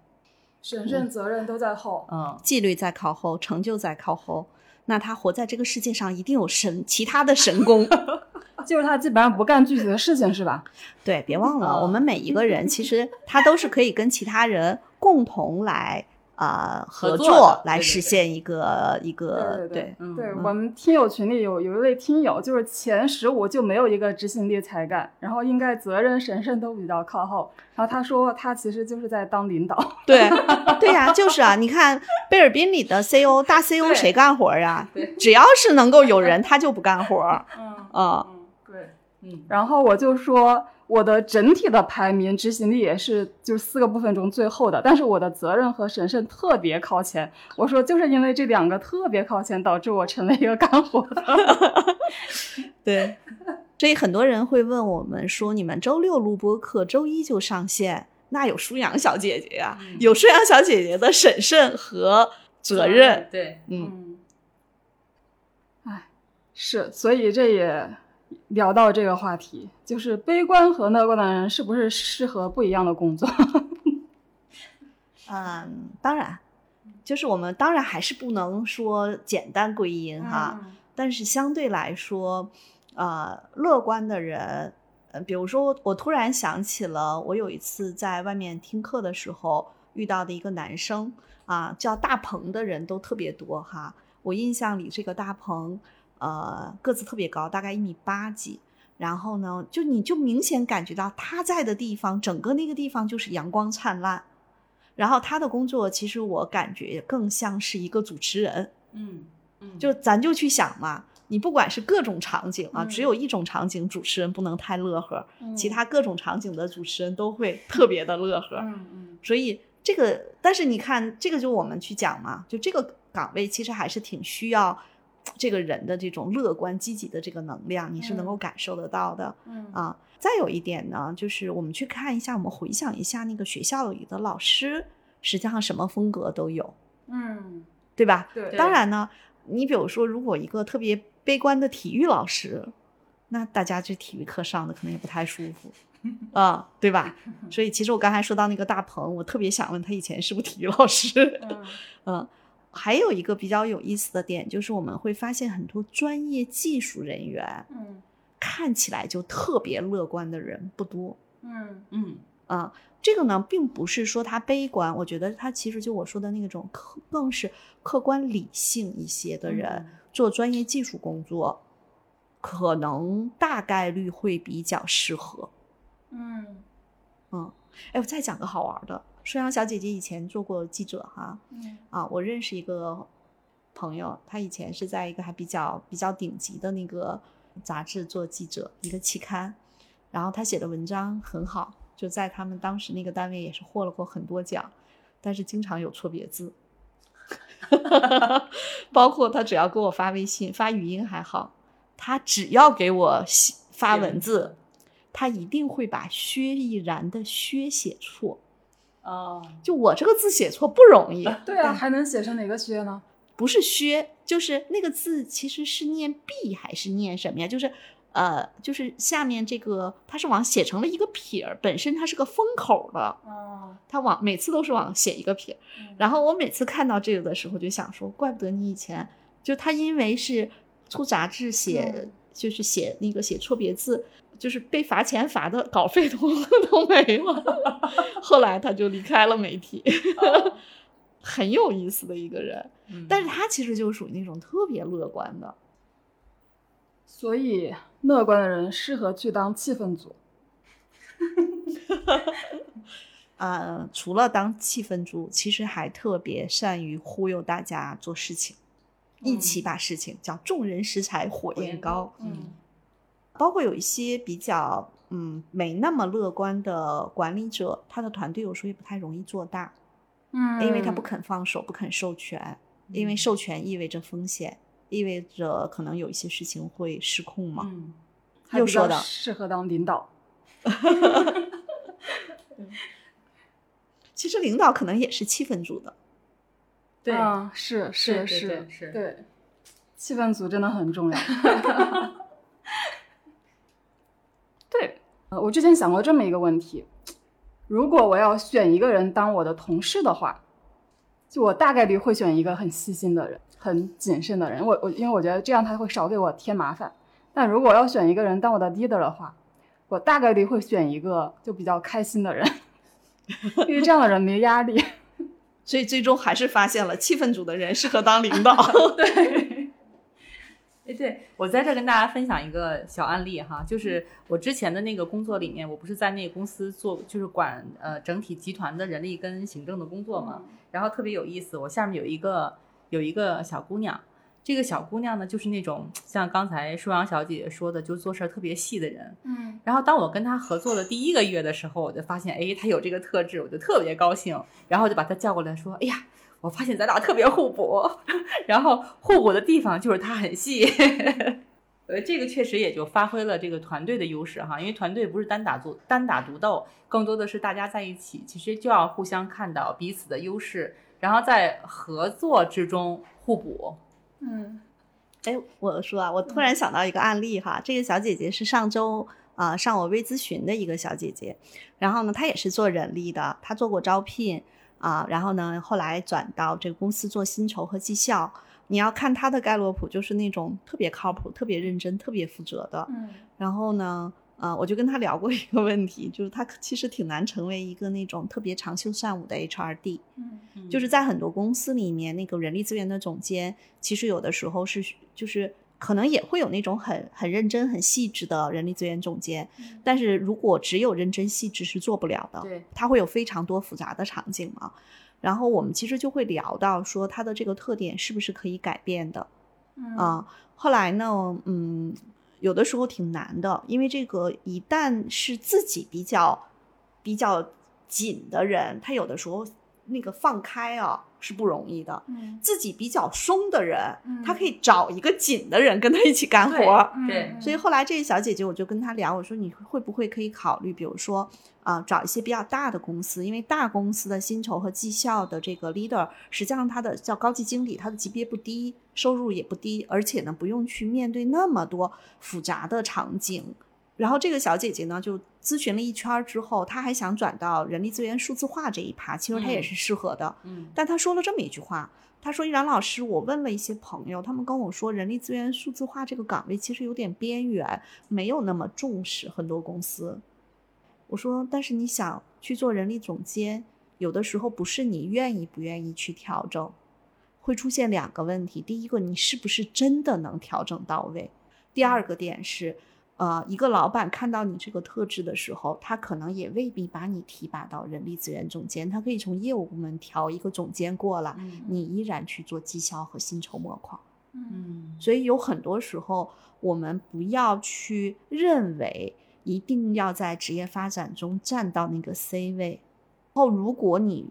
神圣责任都在后。嗯，纪律在靠后，成就在靠后。那他活在这个世界上，一定有神其他的神功。就是他基本上不干具体的事情，是吧？对，别忘了，哦我们每一个人其实他都是可以跟其他人共同来呃合合作来实现一个一个对对我们听友群里有有一位听友，就是前十五就没有一个执行力才干，然后应该责任神圣都比较靠后。然后他说他其实就是在当领导。对对呀、就是啊，你看贝尔宾里的 CEO 大 CEO 谁干活呀对？只要是能够有人，他就不干活嗯啊。嗯，对。嗯，然后我就说我的整体的排名执行力也是就是四个部分中最后的，但是我的责任和审慎特别靠前。我说就是因为这两个特别靠前，导致我成为一个干活的。对，所以很多人会问我们说，你们周六录播课，周一就上线，那有舒阳小姐姐呀、嗯有舒阳小姐姐的审慎和责任。对，嗯，嗯，哎，是，所以这也聊到这个话题，就是悲观和乐观的人是不是适合不一样的工作？嗯，当然，就是我们当然还是不能说简单归因哈，但是相对来说，呃，乐观的人，呃，比如说我突然想起了我有一次在外面听课的时候遇到的一个男生啊，叫大鹏的人都特别多哈。我印象里这个大鹏，呃，个子特别高，大概一米八几。然后呢，就你就明显感觉到他在的地方，整个那个地方就是阳光灿烂。然后他的工作，其实我感觉更像是一个主持人，嗯嗯，就咱就去想嘛，你不管是各种场景啊，嗯只有一种场景主持人不能太乐呵，嗯其他各种场景的主持人都会 特别的乐呵。嗯嗯所以这个，但是你看，这个就我们去讲嘛，就这个岗位其实还是挺需要这个人的这种乐观积极的这个能量，你是能够感受得到的。嗯啊。再有一点呢，就是我们去看一下，我们回想一下那个学校里的老师，实际上什么风格都有，嗯，对吧？对当然呢，你比如说，如果一个特别悲观的体育老师，那大家这体育课上的可能也不太舒服。啊、对吧？所以其实我刚才说到那个大鹏，我特别想问他以前是不是体育老师？嗯嗯，还有一个比较有意思的点，就是我们会发现很多专业技术人员，嗯。看起来就特别乐观的人不多。嗯。嗯。啊。这个呢，并不是说他悲观，我觉得他其实就我说的那种客，更是客观理性一些的人、做专业技术工作，可能大概率会比较适合。嗯。嗯，哎，我再讲个好玩的，舒阳小姐姐以前做过记者哈，嗯啊，我认识一个朋友，他以前是在一个还比较比较顶级的那个杂志做记者，一个期刊，然后他写的文章很好，就在他们当时那个单位也是获了过很多奖。但是经常有错别字。包括他只要给我发微信、发语音还好，他只要给我写发文字，他一定会把薛逸然的“薛”写错。哦，就我这个字写错不容易，对啊，还能写成哪个薛呢？不是薛，就是那个字其实是念毕还是念什么呀？就是呃，就是下面这个它是往写成了一个撇儿，本身它是个封口的，哦，它往每次都是往写一个撇儿。然后我每次看到这个的时候，就想说，怪不得你以前就他因为是出杂志写，嗯就是写那个写错别字。就是被罚钱罚的稿费都 都没了，后来他就离开了媒体，很有意思的一个人。嗯但是他其实就属于那种特别乐观的，所以乐观的人适合去当气氛组。呃，除了当气氛组，其实还特别善于忽悠大家做事情，一起把事情叫众人拾柴火焰高。嗯包括有一些比较嗯没那么乐观的管理者，他的团队有时候也不太容易做大，嗯因为他不肯放手，不肯授权，因为授权意味着风险，意味着可能有一些事情会失控嘛。嗯，又说的适合当领导。其实领导可能也是气氛组的，对，啊，是是是是对，气氛组真的很重要。对，呃，我之前想过这么一个问题：如果我要选一个人当我的同事的话，就我大概率会选一个很细心的人、很谨慎的人。我我因为我觉得这样他会少给我添麻烦。但如果要选一个人当我的 leader 的话，我大概率会选一个就比较开心的人，因为这样的人没压力。所以最终还是发现了气氛组的人适合当领导。对，哎，对我在这儿跟大家分享一个小案例哈，就是我之前的那个工作里面，我不是在那个公司做，就是管呃整体集团的人力跟行政的工作嘛，然后特别有意思，我下面有一个有一个小姑娘，这个小姑娘呢，就是那种像刚才舒阳小姐姐说的，就做事儿特别细的人。嗯然后当我跟她合作的第一个月的时候，我就发现，哎，她有这个特质，我就特别高兴，然后就把她叫过来说，哎呀。我发现咱俩特别互补，然后互补的地方就是他很细，呃，这个确实也就发挥了这个团队的优势哈，因为团队不是单打独单打独斗，更多的是大家在一起，其实就要互相看到彼此的优势，然后在合作之中互补。嗯哎，我说啊，我突然想到一个案例哈，这个小姐姐是上周啊、呃上我微咨询的一个小姐姐，然后呢，她也是做人力的，她做过招聘啊、然后呢，后来转到这个公司做薪酬和绩效。你要看他的盖洛普，就是那种特别靠谱、特别认真、特别负责的。嗯然后呢，呃，我就跟他聊过一个问题，就是他其实挺难成为一个那种特别长袖善舞的 HRD。嗯就是在很多公司里面，那个人力资源的总监，其实有的时候是就是可能也会有那种很很认真、很细致的人力资源总监，但是如果只有认真细致是做不了的，对，它会有非常多复杂的场景嘛。然后我们其实就会聊到说他的这个特点是不是可以改变的嗯啊、后来呢，嗯，有的时候挺难的，因为这个一旦是自己比较比较紧的人，他有的时候那个放开啊是不容易的。嗯自己比较松的人，嗯他可以找一个紧的人跟他一起干活儿。对嗯所以后来这个小姐姐，我就跟她聊，我说你会不会可以考虑，比如说啊、找一些比较大的公司，因为大公司的薪酬和绩效的这个 leader，实际上他的叫高级经理，他的级别不低，收入也不低，而且呢不用去面对那么多复杂的场景。然后这个小姐姐呢，就咨询了一圈儿之后，他还想转到人力资源数字化这一趴，其实他也嗯是适合的。嗯但他说了这么一句话，他说：“依然老师，我问了一些朋友，他们跟我说，人力资源数字化这个岗位其实有点边缘，没有那么重视很多公司。”我说：“但是你想去做人力总监，有的时候不是你愿意不愿意去调整，会出现两个问题。第一个，你是不是真的能调整到位？第二个点是。”呃，一个老板看到你这个特质的时候，他可能也未必把你提拔到人力资源总监，他可以从业务部门调一个总监过来，嗯你依然去做绩效和薪酬模块。嗯所以有很多时候，我们不要去认为一定要在职业发展中站到那个 C 位。然后，如果你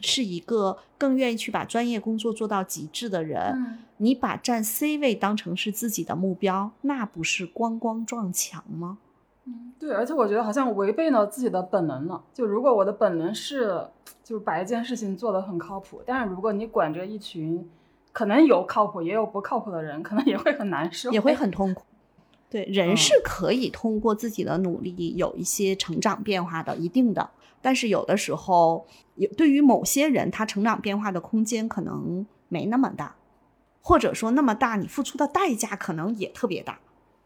是一个更愿意去把专业工作做到极致的人，嗯你把占 C 位当成是自己的目标，那不是咣咣撞墙吗？嗯，对，而且我觉得好像违背了自己的本能了。就如果我的本能是，就是把一件事情做得很靠谱，但是如果你管着一群，可能有靠谱也有不靠谱的人，可能也会很难受，也会很痛苦。对，人嗯是可以通过自己的努力有一些成长变化的，一定的。但是有的时候，有对于某些人，他成长变化的空间可能没那么大，或者说那么大，你付出的代价可能也特别大。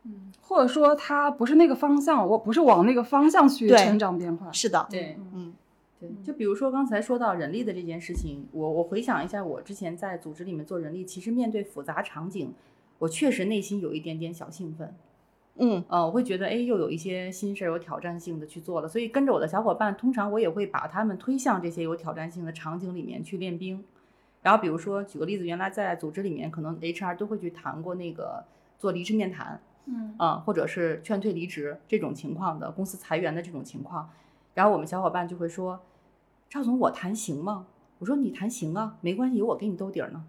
嗯，或者说他不是那个方向，我不是往那个方向去成长变化。是的，对嗯对，就比如说刚才说到人力的这件事情，我我回想一下，我之前在组织里面做人力，其实面对复杂场景，我确实内心有一点点小兴奋。嗯呃，我会觉得，哎，又有一些新事儿、有挑战性的去做了，所以跟着我的小伙伴，通常我也会把他们推向这些有挑战性的场景里面去练兵。然后，比如说，举个例子，原来在组织里面，可能 HR 都会去谈过那个做离职面谈，嗯啊、或者是劝退离职这种情况的，公司裁员的这种情况，然后我们小伙伴就会说：“赵总，我谈行吗？”我说：“你谈行啊，没关系，有我给你兜底儿呢。”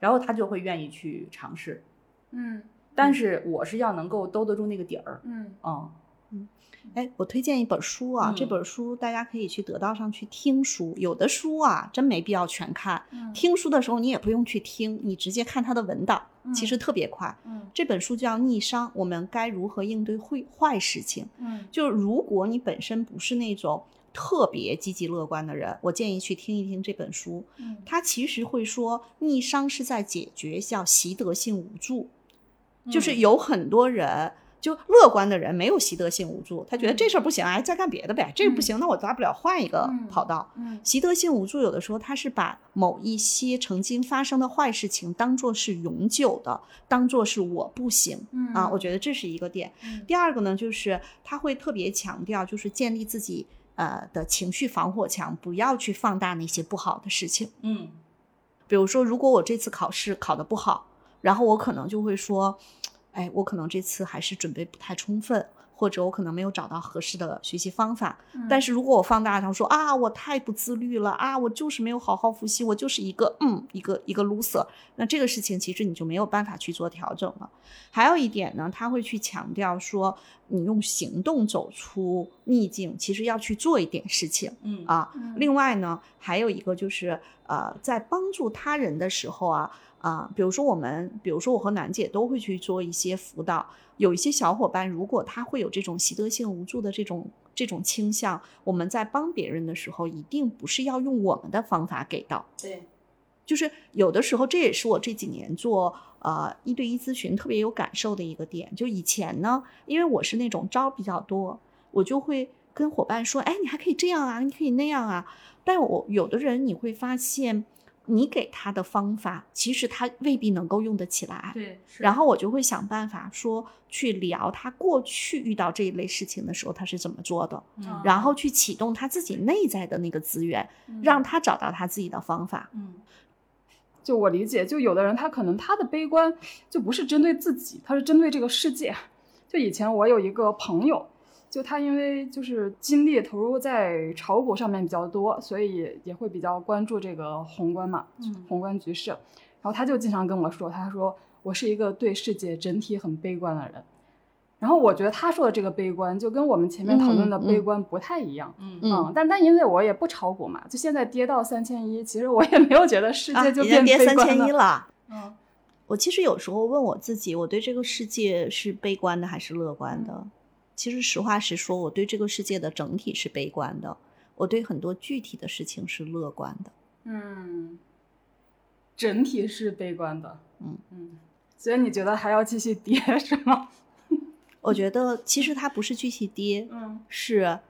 然后他就会愿意去尝试，嗯但是我是要能够兜得住那个底儿，嗯啊、哎，我推荐一本书啊，这嗯本书大家可以去得到上去听书。有的书啊，真没必要全看，嗯听书的时候你也不用去听，你直接看它的文档，其实特别快。嗯这本书叫《逆商》，我们该如何应对坏坏事情？嗯就如果你本身不是那种特别积极乐观的人，我建议去听一听这本书。嗯它其实会说，逆商是在解决叫习得性无助，就是嗯有很多人。就乐观的人没有习得性无助，他觉得这事儿不行，哎，再干别的呗。这不行，那我大不了换一个嗯跑道。嗯习得性无助有的时候他是把某一些曾经发生的坏事情当做是永久的，当做是我不行嗯啊。我觉得这是一个点。嗯第二个呢，就是他会特别强调，就是建立自己呃的情绪防火墙，不要去放大那些不好的事情。嗯比如说，如果我这次考试考得不好，然后我可能就会说，哎，我可能这次还是准备不太充分，或者我可能没有找到合适的学习方法。但是如果我放大它说啊，我太不自律了啊，我就是没有好好复习，我就是一个嗯一个一个 loser，那这个事情其实你就没有办法去做调整了。还有一点呢，他会去强调说，你用行动走出逆境，其实要去做一点事情。嗯啊嗯。另外呢，还有一个就是呃，在帮助他人的时候啊啊、比如说我们，比如说我和楠姐都会去做一些辅导。有一些小伙伴，如果他会有这种习得性无助的这种这种倾向，我们在帮别人的时候，一定不是要用我们的方法给到。对，就是有的时候，这也是我这几年做呃一对一咨询特别有感受的一个点。就以前呢，因为我是那种招比较多，我就会跟伙伴说：“哎，你还可以这样啊，你可以那样啊。”但我有的人你会发现，你给他的方法，其实他未必能够用得起来。对，然后我就会想办法说去聊他过去遇到这一类事情的时候他是怎么做的，嗯然后去启动他自己内在的那个资源，让他找到他自己的方法。嗯就我理解，就有的人他可能他的悲观就不是针对自己，他是针对这个世界。就以前我有一个朋友，就他因为就是精力投入在炒股上面比较多，所以也会比较关注这个宏观嘛，嗯宏观局势。然后他就经常跟我说，他说我是一个对世界整体很悲观的人。然后我觉得他说的这个悲观，就跟我们前面讨论的悲观不太一样。嗯嗯但但因为我也不炒股嘛，就现在跌到三千一，其实我也没有觉得世啊，界就已经跌三变悲观千一了。嗯我其实有时候问我自己，我对这个世界是悲观的还是乐观的？嗯其实实话实说，我对这个世界的整体是悲观的，我对很多具体的事情是乐观的。嗯，整体是悲观的。嗯嗯，所以你觉得还要继续跌 是吗？我觉得其实它不是具体跌，嗯是，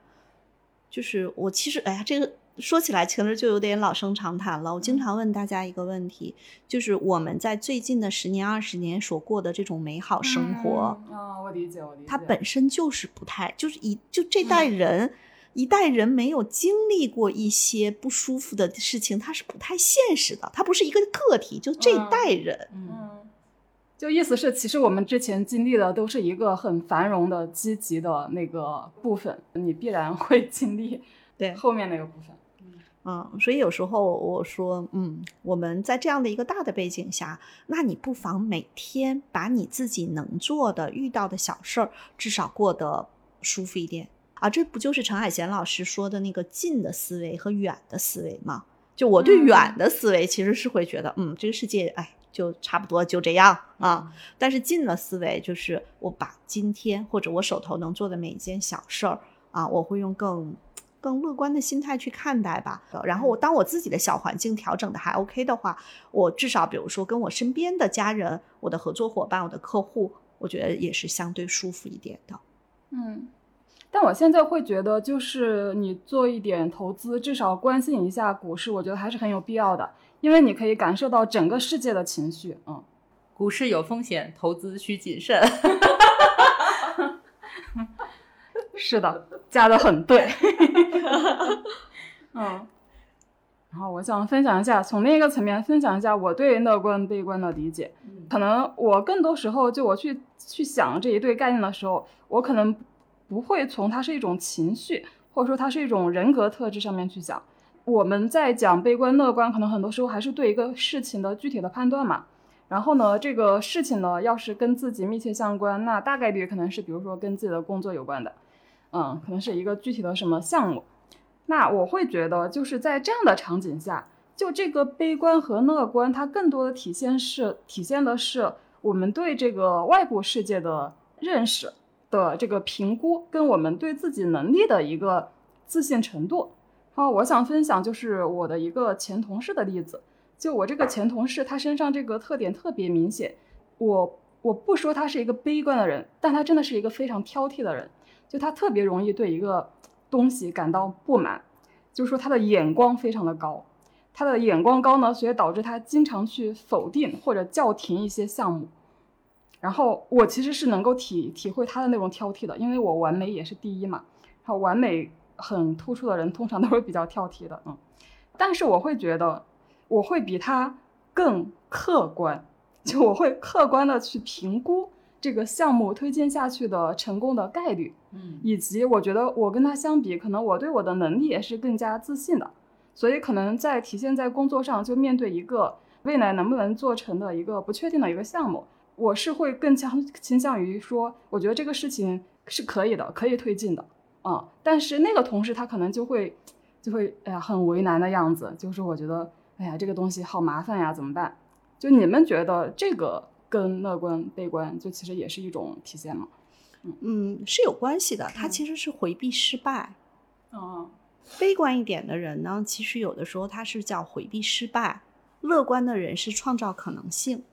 就是我其实哎呀，这个说起来其实就有点老生常谈了。我经常问大家一个问题，就是我们在最近的十年、二十年所过的这种美好生活，嗯啊、我理解，我理解。它本身就是不太，就是一就这代人。一代人没有经历过一些不舒服的事情，它是不太现实的。它不是一个个体，就这代人。嗯嗯，就意思是，其实我们之前经历的都是一个很繁荣的、积极的那个部分，你必然会经历对后面那个部分。嗯，所以有时候我说，嗯，我们在这样的一个大的背景下，那你不妨每天把你自己能做的、遇到的小事儿，至少过得舒服一点啊。这不就是陈海贤老师说的那个近的思维和远的思维吗？就我对远的思维其实是会觉得，嗯，这个世界，哎，就差不多就这样啊。但是近的思维就是我把今天或者我手头能做的每一件小事儿啊，我会用更。更乐观的心态去看待吧。然后我当我自己的小环境调整的还 OK 的话，我至少比如说跟我身边的家人、我的合作伙伴、我的客户，我觉得也是相对舒服一点的。嗯，但我现在会觉得，就是你做一点投资，至少关心一下股市，我觉得还是很有必要的，因为你可以感受到整个世界的情绪。嗯，股市有风险，投资需谨慎。是的，加的很对。嗯，然后我想分享一下，从另一个层面分享一下我对乐观悲观的理解。可能我更多时候，就我去去想这一对概念的时候，我可能不会从它是一种情绪，或者说它是一种人格特质上面去想。我们在讲悲观乐观，可能很多时候还是对一个事情的具体的判断嘛。然后呢，这个事情呢，要是跟自己密切相关，那大概率可能是比如说跟自己的工作有关的。嗯，可能是一个具体的什么项目，那我会觉得就是在这样的场景下，就这个悲观和乐观，它更多的体现是体现的是我们对这个外部世界的认识的这个评估，跟我们对自己能力的一个自信程度。好，我想分享就是我的一个前同事的例子，就我这个前同事，他身上这个特点特别明显。我我不说他是一个悲观的人，但他真的是一个非常挑剔的人。就他特别容易对一个东西感到不满，就是说他的眼光非常的高，他的眼光高呢，所以导致他经常去否定或者叫停一些项目。然后我其实是能够体体会他的那种挑剔的，因为我完美也是第一嘛。然后完美很突出的人通常都是比较挑剔的，嗯。但是我会觉得我会比他更客观，就我会客观的去评估。这个项目推进下去的成功的概率，嗯，以及我觉得我跟他相比，可能我对我的能力也是更加自信的，所以可能在体现在工作上，就面对一个未来能不能做成的一个不确定的一个项目，我是会更倾倾向于说，我觉得这个事情是可以的，可以推进的，啊，但是那个同事他可能就会就会哎呀很为难的样子，就是我觉得哎呀这个东西好麻烦呀，怎么办？就你们觉得这个？跟乐观、悲观，就其实也是一种体现嘛。嗯，是有关系的。他其实是回避失败。嗯，悲观一点的人呢，其实有的时候他是叫回避失败；乐观的人是创造可能性。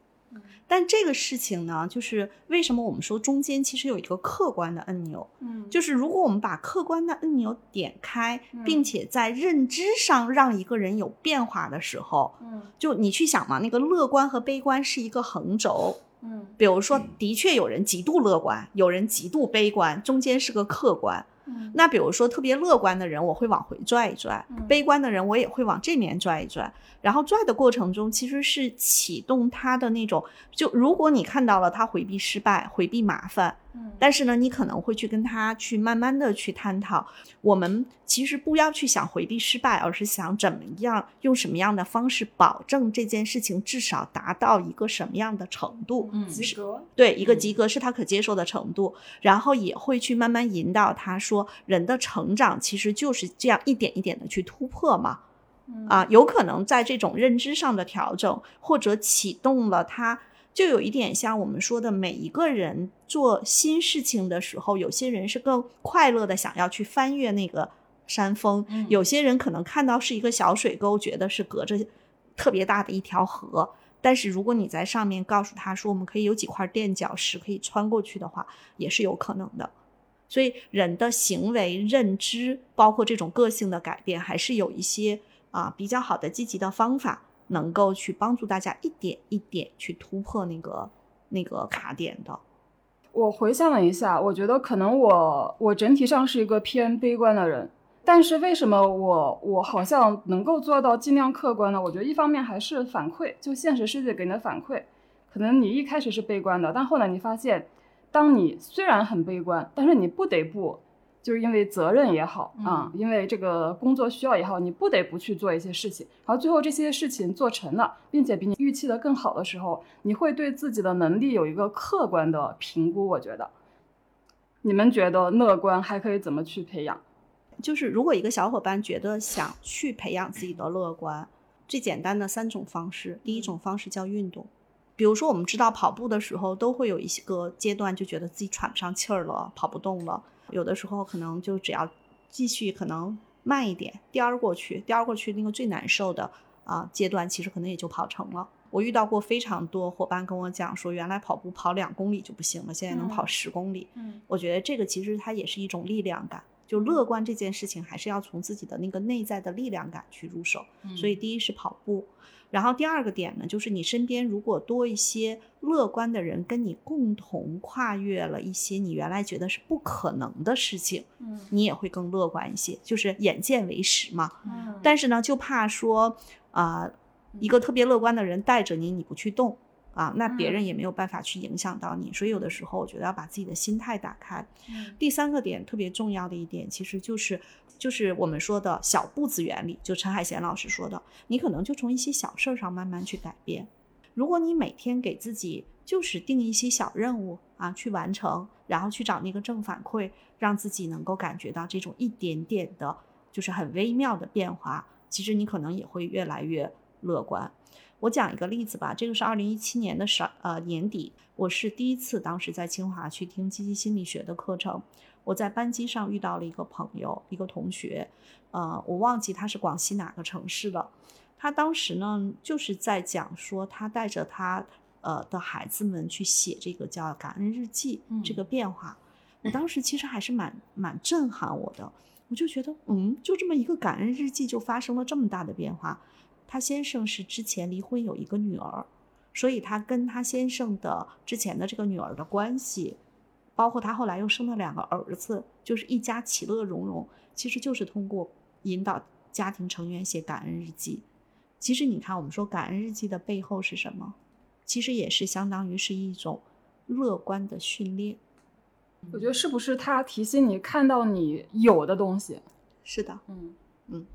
但这个事情呢，就是为什么我们说中间其实有一个客观的按钮？嗯，就是如果我们把客观的按钮点开，并且在认知上让一个人有变化的时候，嗯，就你去想嘛，那个乐观和悲观是一个横轴，嗯，比如说，的确有人极度乐观，有人极度悲观，中间是个客观。那比如说特别乐观的人，我会往回拽一拽；悲观的人，我也会往这面拽一拽。然后拽的过程中，其实是启动他的那种，就如果你看到了他回避失败、回避麻烦。但是呢，你可能会去跟他去慢慢的去探讨。我们其实不要去想回避失败，而是想怎么样用什么样的方式保证这件事情至少达到一个什么样的程度，嗯，及格，对，一个及格是他可接受的程度。然后也会去慢慢引导他说，人的成长其实就是这样一点一点的去突破嘛。啊，有可能在这种认知上的调整，或者启动了他。就有一点像我们说的，每一个人做新事情的时候，有些人是更快乐的，想要去翻越那个山峰；有些人可能看到是一个小水沟，觉得是隔着特别大的一条河。但是如果你在上面告诉他说，我们可以有几块垫脚石可以穿过去的话，也是有可能的。所以人的行为认知，包括这种个性的改变，还是有一些啊比较好的积极的方法。能够去帮助大家一点一点去突破那个那个卡点的。我回想了一下，我觉得可能我我整体上是一个偏悲观的人，但是为什么我我好像能够做到尽量客观呢？我觉得一方面还是反馈，就现实世界给你的反馈。可能你一开始是悲观的，但后来你发现，当你虽然很悲观，但是你不得不就是因为责任也好嗯啊，因为这个工作需要也好，你不得不去做一些事情，然后最后这些事情做成了，并且比你预期的更好的时候，你会对自己的能力有一个客观的评估。我觉得，你们觉得乐观还可以怎么去培养？就是如果一个小伙伴觉得想去培养自己的乐观，最简单的三种方式，第一种方式叫运动。比如说，我们知道跑步的时候都会有一些个阶段，就觉得自己喘不上气儿了，跑不动了。有的时候可能就只要继续，可能慢一点，颠儿过去，颠儿过去那个最难受的啊阶段，其实可能也就跑成了。我遇到过非常多伙伴跟我讲说，原来跑步跑两公里就不行了，现在能跑嗯十公里。嗯我觉得这个其实它也是一种力量感。就乐观这件事情，还是要从自己的那个内在的力量感去入手。所以第一是跑步，然后第二个点呢，就是你身边如果多一些乐观的人，跟你共同跨越了一些你原来觉得是不可能的事情，嗯你也会更乐观一些。就是眼见为实嘛。嗯但是呢，就怕说啊、一个特别乐观的人带着你，你不去动啊，那别人也没有办法去影响到你。所以有的时候，我觉得要把自己的心态打开。嗯第三个点特别重要的一点，其实就是就是我们说的小步子原理，就陈海贤老师说的，你可能就从一些小事儿上慢慢去改变。如果你每天给自己就是定一些小任务啊，去完成，然后去找那个正反馈，让自己能够感觉到这种一点点的，就是很微妙的变化，其实你可能也会越来越乐观。我讲一个例子吧，这个是二零一七年的十呃年底，我是第一次当时在清华去听积极心理学的课程，我在班级上遇到了一个朋友，一个同学，呃，我忘记他是广西哪个城市的，他当时呢就是在讲说他带着他呃的孩子们去写这个叫感恩日记、嗯这个变化，我当时其实还是蛮蛮震撼我的，我就觉得嗯，就这么一个感恩日记就发生了这么大的变化。他先生是之前离婚有一个女儿，所以他跟他先生的之前的这个女儿的关系，包括他后来又生了两个儿子，就是一家其乐融融，其实就是通过引导家庭成员写感恩日记。其实你看，我们说感恩日记的背后是什么？其实也是相当于是一种乐观的训练。我觉得是不是他提醒你看到你有的东西？是的，嗯嗯，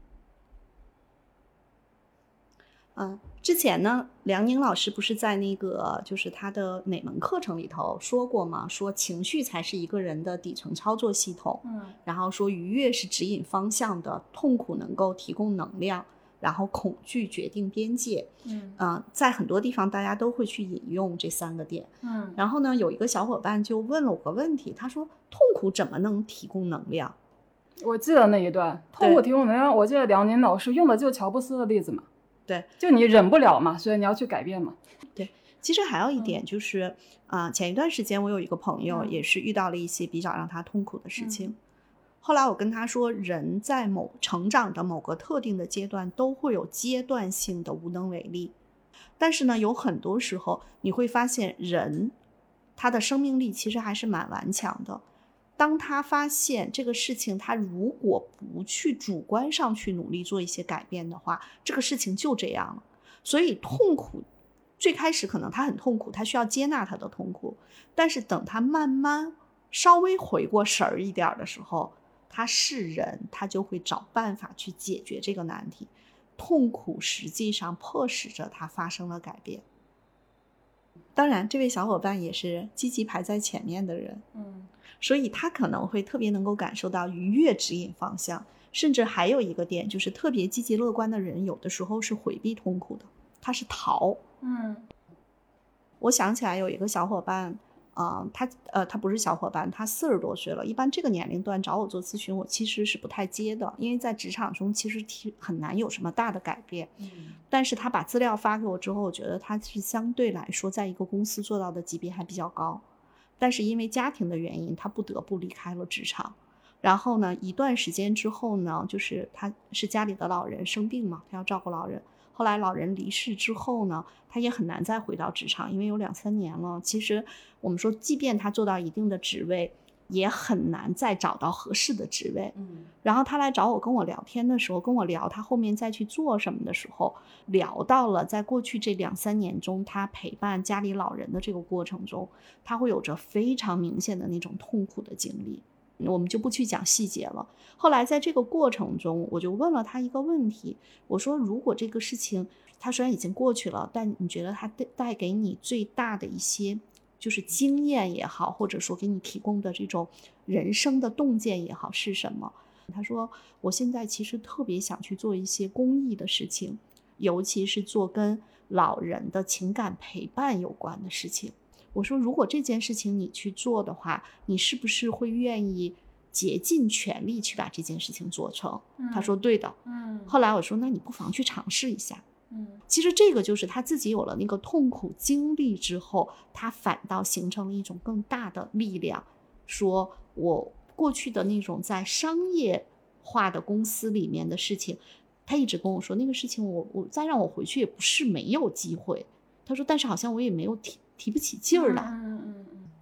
之前呢，梁宁老师不是在那个就是他的哪门课程里头说过吗？说情绪才是一个人的底层操作系统，嗯然后说愉悦是指引方向的，痛苦能够提供能量，然后恐惧决定边界。嗯嗯、在很多地方大家都会去引用这三个点。嗯然后呢，有一个小伙伴就问了我个问题，他说：痛苦怎么能提供能量？我记得那一段痛苦提供能量，我记得梁宁老师用的就是乔布斯的例子嘛。对，就你忍不了嘛，所以你要去改变嘛。对其实还有一点就是，啊、前一段时间我有一个朋友嗯也是遇到了一些比较让他痛苦的事情。后来我跟他说，人在某成长的某个特定的阶段都会有阶段性的无能为力，但是呢，有很多时候你会发现人他的生命力其实还是蛮顽强的。当他发现这个事情，他如果不去主观上去努力做一些改变的话，这个事情就这样了。所以痛苦最开始可能他很痛苦，他需要接纳他的痛苦，但是等他慢慢稍微回过神儿一点的时候，他是人，他就会找办法去解决这个难题。痛苦实际上迫使着他发生了改变。当然，这位小伙伴也是积极排在前面的人，嗯所以他可能会特别能够感受到愉悦指引方向，甚至还有一个点就是特别积极乐观的人，有的时候是回避痛苦的，他是逃。嗯我想起来有一个小伙伴，呃，他呃他不是小伙伴，他四十多岁了。一般这个年龄段找我做咨询，我其实是不太接的，因为在职场中其实挺很难有什么大的改变。嗯但是他把资料发给我之后，我觉得他是相对来说在一个公司做到的级别还比较高，但是因为家庭的原因，他不得不离开了职场。然后呢，一段时间之后呢，就是他是家里的老人生病嘛，他要照顾老人。后来老人离世之后呢，他也很难再回到职场，因为有两三年了。其实我们说，即便他做到一定的职位，也很难再找到合适的职位。嗯然后他来找我跟我聊天的时候，跟我聊他后面再去做什么的时候，聊到了在过去这两三年中，他陪伴家里老人的这个过程中，他会有着非常明显的那种痛苦的经历。我们就不去讲细节了。后来在这个过程中，我就问了他一个问题，我说：如果这个事情，他虽然已经过去了，但你觉得他带带给你最大的一些就是经验也好，或者说给你提供的这种人生的洞见也好是什么？他说：我现在其实特别想去做一些公益的事情，尤其是做跟老人的情感陪伴有关的事情。我说，如果这件事情你去做的话，你是不是会愿意竭尽全力去把这件事情做成？他说对的。嗯后来我说，那你不妨去尝试一下。嗯其实这个就是他自己有了那个痛苦经历之后，他反倒形成了一种更大的力量。说我过去的那种在商业化的公司里面的事情，他一直跟我说那个事情我我再让我回去也不是没有机会。他说，但是好像我也没有提提不起劲儿来。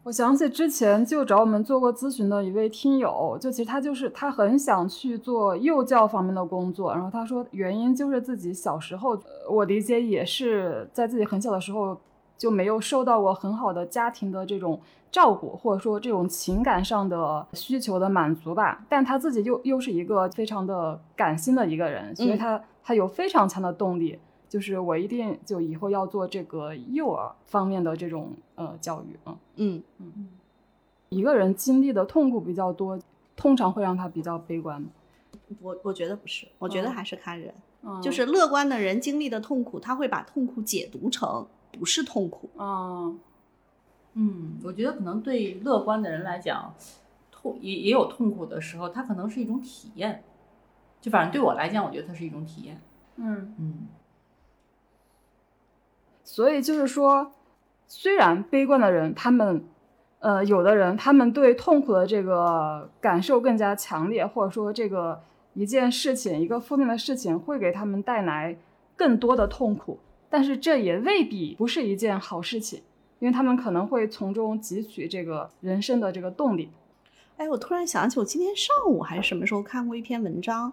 我想起之前就找我们做过咨询的一位听友，就其实他就是他很想去做幼教方面的工作，然后他说原因就是自己小时候，呃我理解也是在自己很小的时候就没有受到过很好的家庭的这种照顾，或者说这种情感上的需求的满足吧。但他自己又又是一个非常的感性的一个人，所以嗯他他有非常强的动力。就是我一定就以后要做这个幼儿方面的这种呃教育啊。嗯嗯嗯一个人经历的痛苦比较多，通常会让他比较悲观。我我觉得不是，我觉得嗯还是看人。嗯就是乐观的人经历的痛苦，他会把痛苦解读成不是痛苦。嗯嗯，我觉得可能对乐观的人来讲，痛也也有痛苦的时候，它可能是一种体验。就反正对我来讲，我觉得它是一种体验。嗯，嗯所以就是说，虽然悲观的人，他们呃有的人他们对痛苦的这个感受更加强烈，或者说这个一件事情一个负面的事情会给他们带来更多的痛苦，但是这也未必不是一件好事情，因为他们可能会从中汲取这个人生的这个动力。哎，我突然想起，我今天上午还是什么时候看过一篇文章，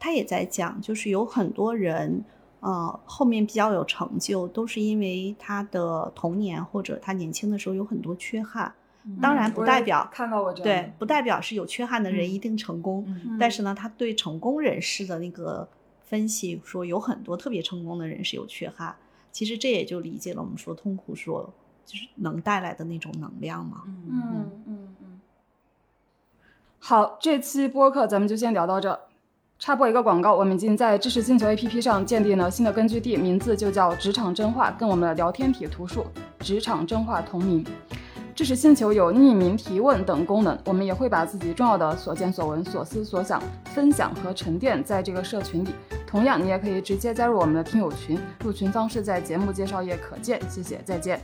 他也在讲，就是有很多人，呃，后面比较有成就，都是因为他的童年或者他年轻的时候有很多缺憾。当然不代表看到我这样的对，不代表是有缺憾的人嗯一定成功。嗯但是呢，他对成功人士的那个分析说，有很多特别成功的人是有缺憾。其实这也就理解了我们说痛苦说就是能带来的那种能量嘛。嗯嗯嗯嗯。好，这期播客咱们就先聊到这。插播一个广告，我们已经在知识星球 APP 上建立了新的根据地，名字就叫“职场真话”，跟我们的聊天体图数“职场真话”同名。知识星球有匿名提问等功能，我们也会把自己重要的所见所闻、所思所想分享和沉淀在这个社群里。同样，你也可以直接加入我们的听友群，入群方式在节目介绍页可见。谢谢，再见。